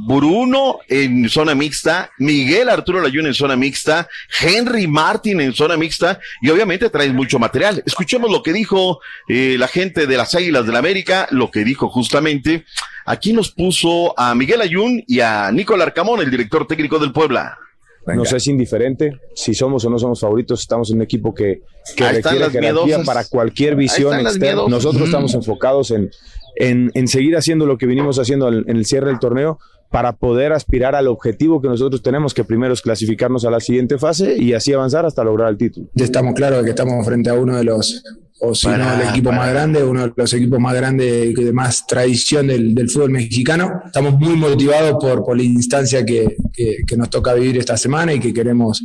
Bruno en zona mixta, Miguel Arturo Layún en zona mixta, Henry Martin en zona mixta y obviamente traes mucho material. Escuchemos lo que dijo eh, la gente de las Águilas del la América, lo que dijo justamente. Aquí nos puso a Miguel Ayun y a Nicolás Arcamón, el director técnico del Puebla. Nos es indiferente si somos o no somos favoritos. Estamos en un equipo que, que requiere las jerarquía miedosas. para cualquier visión externa. Nosotros Ujú. estamos enfocados en, en, en seguir haciendo lo que vinimos haciendo en, en el cierre del torneo para poder aspirar al objetivo que nosotros tenemos, que primero es clasificarnos a la siguiente fase y así avanzar hasta lograr el título. Ya estamos claros de que estamos frente a uno de los, o si Para, no, el equipo para. más grande, uno de los equipos más grandes de más tradición del, del fútbol mexicano. Estamos muy motivados por, por la instancia que, que- que nos toca vivir esta semana y que queremos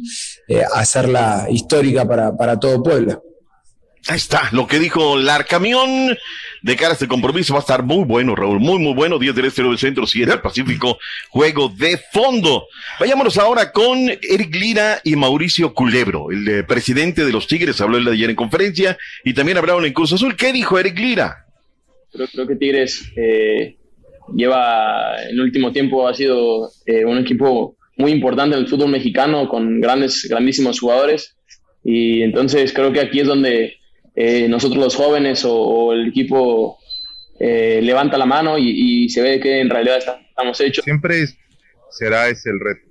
eh, hacerla histórica para, para todo Puebla. Ahí está, lo que dijo Larcamión de cara a este compromiso va a estar muy bueno, Raúl, muy, muy bueno. 10 del Este, 9 del Centro, 7 del Pacífico, juego de fondo. Vayámonos ahora con Eric Lira y Mauricio Culebro, el eh, presidente de los Tigres, habló el de ayer en conferencia y también hablaron en Cruz Azul. ¿Qué dijo Eric Lira? Creo, que Tigres eh, lleva, en el último tiempo ha sido eh, un equipo muy importante en el fútbol mexicano con grandes, grandísimos jugadores. Y entonces creo que aquí es donde eh, nosotros los jóvenes o, el equipo eh, levanta la mano y, se ve que en realidad estamos hechos. Siempre será ese el reto.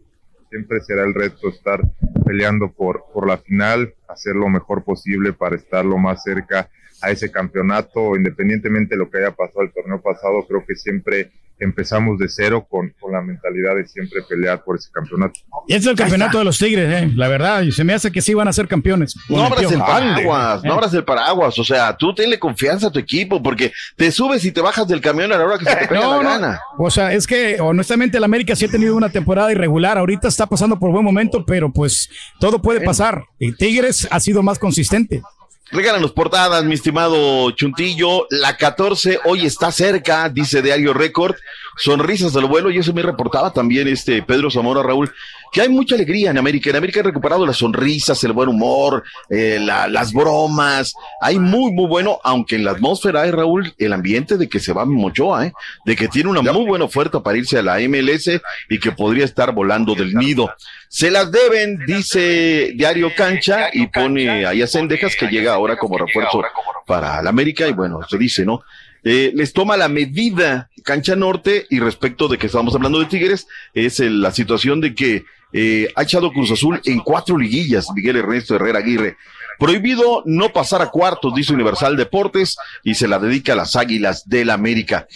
Siempre será el reto estar peleando por, por la final, hacer lo mejor posible para estar lo más cerca a ese campeonato, independientemente de lo que haya pasado el torneo pasado, creo que siempre empezamos de cero con, con la mentalidad de siempre pelear por ese campeonato. Y es el campeonato de los Tigres, eh, la verdad. Y se me hace que sí van a ser campeones. No abras el paraguas, no abras el paraguas. O sea, tú tenle confianza a tu equipo porque te subes y te bajas del camión a la hora que se te pega [LAUGHS] No, la no. gana. O sea, es que honestamente el América sí ha tenido una temporada irregular. Ahorita está pasando por buen momento, pero pues todo puede pasar. Y Tigres ha sido más consistente. Regálanos portadas, mi estimado Chuntillo. La 14 hoy está cerca, dice Diario Record. Sonrisas del vuelo, y eso me reportaba también este Pedro Zamora Raúl, que hay mucha alegría en América. En América han recuperado las sonrisas, el buen humor, eh, la- las bromas. Hay muy, muy bueno, aunque en la atmósfera hay, Raúl, el ambiente de que se va Mochoa, ¿eh? de que tiene una muy buena oferta para irse a la MLS y que podría estar volando del nido. Se las deben, dice Diario Cancha, y pone ahí a Cendejas que llega ahora como refuerzo para la América, y bueno, se dice, ¿no? Eh, les toma la medida Cancha Norte, y respecto de que estábamos hablando de Tigres, es la situación de que eh, ha echado Cruz Azul en cuatro liguillas, Miguel Ernesto Herrera Aguirre. Prohibido no pasar a cuartos, dice Universal Deportes, y se la dedica a las Águilas del América.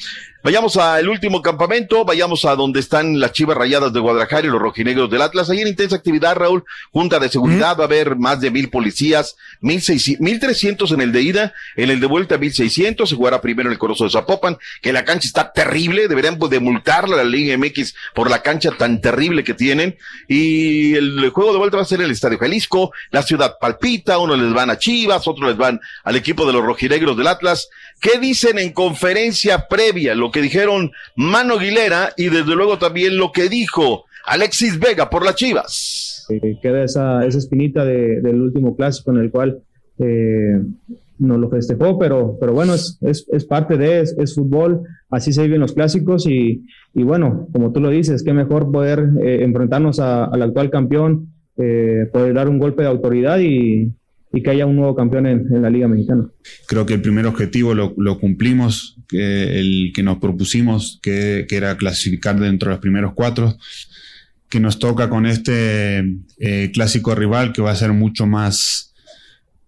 Vayamos al último campamento, vayamos a donde están las chivas rayadas de Guadalajara y los rojinegros del Atlas. Ahí en intensa actividad, Raúl, junta de seguridad, va a haber más de mil policías, mil seiscientos, mil trescientos en el de ida, en el de vuelta mil seiscientos, se jugará primero en el Corozo de Zapopan, que la cancha está terrible, deberían pues, de multarla a la Liga MX por la cancha tan terrible que tienen. Y el juego de vuelta va a ser en el Estadio Jalisco, la ciudad palpita, unos les van a Chivas, otros les van al equipo de los rojinegros del Atlas. ¿Qué dicen en conferencia previa? Lo que dijeron Mano Aguilera y desde luego también lo que dijo Alexis Vega por las Chivas. Eh, queda esa, esa espinita de- del último clásico en el cual eh, nos lo festejó, pero, pero bueno, es, es, parte de, es, es fútbol, así se viven los clásicos y, y bueno, como tú lo dices, qué mejor poder eh, enfrentarnos al actual campeón, eh, poder dar un golpe de autoridad y, y que haya un nuevo campeón en, en la Liga Mexicana. Creo que el primer objetivo lo, lo cumplimos, que el que nos propusimos, que, que era clasificar dentro de los primeros cuatro, que nos toca con este eh, clásico rival que va a ser mucho más,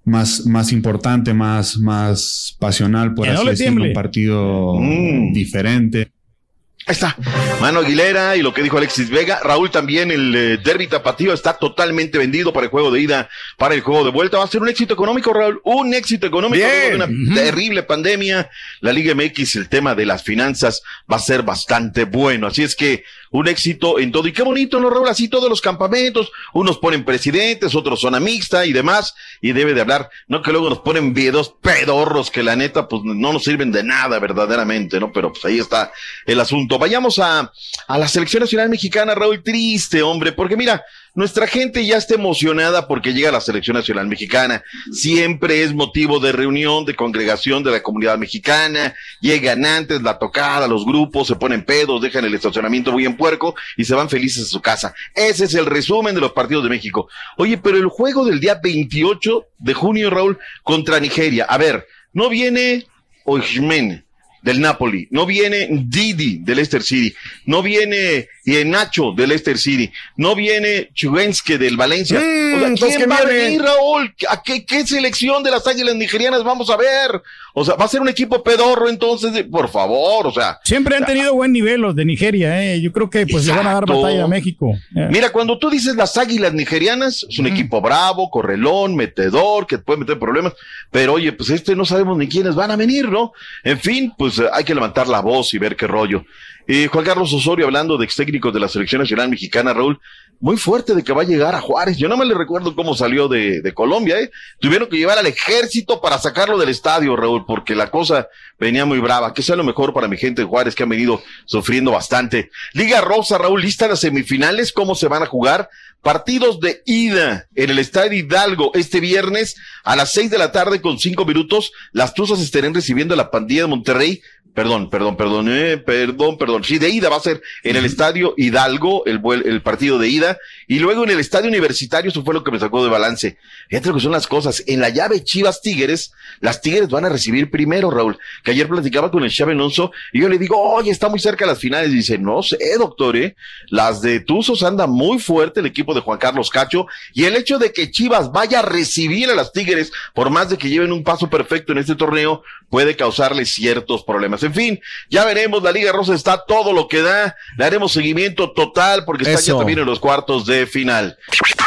más, más importante, más, más pasional, por Que así decirlo, un partido Mm. diferente. Ahí está. Mano Aguilera y lo que dijo Alexis Vega. Raúl también, el eh, derby tapatío está totalmente vendido para el juego de ida, para el juego de vuelta. Va a ser un éxito económico, Raúl. Un éxito económico Bien. luego de una terrible pandemia. La Liga MX, el tema de las finanzas va a ser bastante bueno. Así es que un éxito en todo. Y qué bonito, ¿no, Raúl? Así todos los campamentos. Unos ponen presidentes, otros zona mixta y demás. Y debe de hablar, no que luego nos ponen videos pedorros que la neta, pues no nos sirven de nada verdaderamente, ¿no? Pero pues ahí está el asunto. Vayamos a, a la selección nacional mexicana, Raúl. Triste, hombre, porque mira, nuestra gente ya está emocionada porque llega la selección nacional mexicana. Siempre es motivo de reunión, de congregación de la comunidad mexicana. Llegan antes, la tocada, los grupos, se ponen pedos, dejan el estacionamiento muy en puerco y se van felices a su casa. Ese es el resumen de los partidos de México. Oye, pero el juego del día 28 de junio, Raúl, contra Nigeria. A ver, no viene Oismen del Napoli, no viene Didi del Leicester City, no viene Nacho del Leicester City, no viene Chuenske del Valencia. Mm, o sea, entonces, ¿quién ¿qué va a venir, Raúl? ¿A qué, qué selección de las águilas nigerianas vamos a ver? O sea, va a ser un equipo pedorro entonces, de- por favor, o sea. Siempre han tenido buen nivel los de Nigeria, eh. Yo creo que pues le van a dar Exacto. batalla a México. Eh. Mira, cuando tú dices las águilas nigerianas, es un equipo bravo, correlón, metedor, que puede meter problemas, pero oye, pues este no sabemos ni quiénes van a venir, ¿no? En fin, pues eh, hay que levantar la voz y ver qué rollo. Juan Carlos Osorio hablando de ex técnicos de la selección nacional mexicana, Raúl, muy fuerte de que va a llegar a Juárez. Yo no me le recuerdo cómo salió de, de Colombia, ¿eh? Tuvieron que llevar al ejército para sacarlo del estadio, Raúl, porque la cosa venía muy brava. Que sea lo mejor para mi gente de Juárez, que han venido sufriendo bastante. Liga Rosa, Raúl, lista las semifinales, cómo se van a jugar. Partidos de ida en el Estadio Hidalgo este viernes a las seis de la tarde con cinco minutos. Las Tuzas estarán recibiendo a la pandilla de Monterrey Perdón, perdón, perdón, eh, perdón, perdón. Sí, de ida va a ser en el estadio Hidalgo, el, el partido de ida, y luego en el estadio universitario, eso fue lo que me sacó de balance. Fíjate lo que son las cosas. En la llave Chivas Tigres, las Tigres van a recibir primero, Raúl, que ayer platicaba con el Chave Alonso, y yo le digo, oye, está muy cerca las finales. Y dice, no sé, doctor, eh. Las de Tuzos anda muy fuerte el equipo de Juan Carlos Cacho, y el hecho de que Chivas vaya a recibir a las Tigres, por más de que lleven un paso perfecto en este torneo, puede causarle ciertos problemas. En fin, ya veremos, la Liga Rosa está todo lo que da, le haremos seguimiento total porque está ya también en los cuartos de final.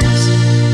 90s.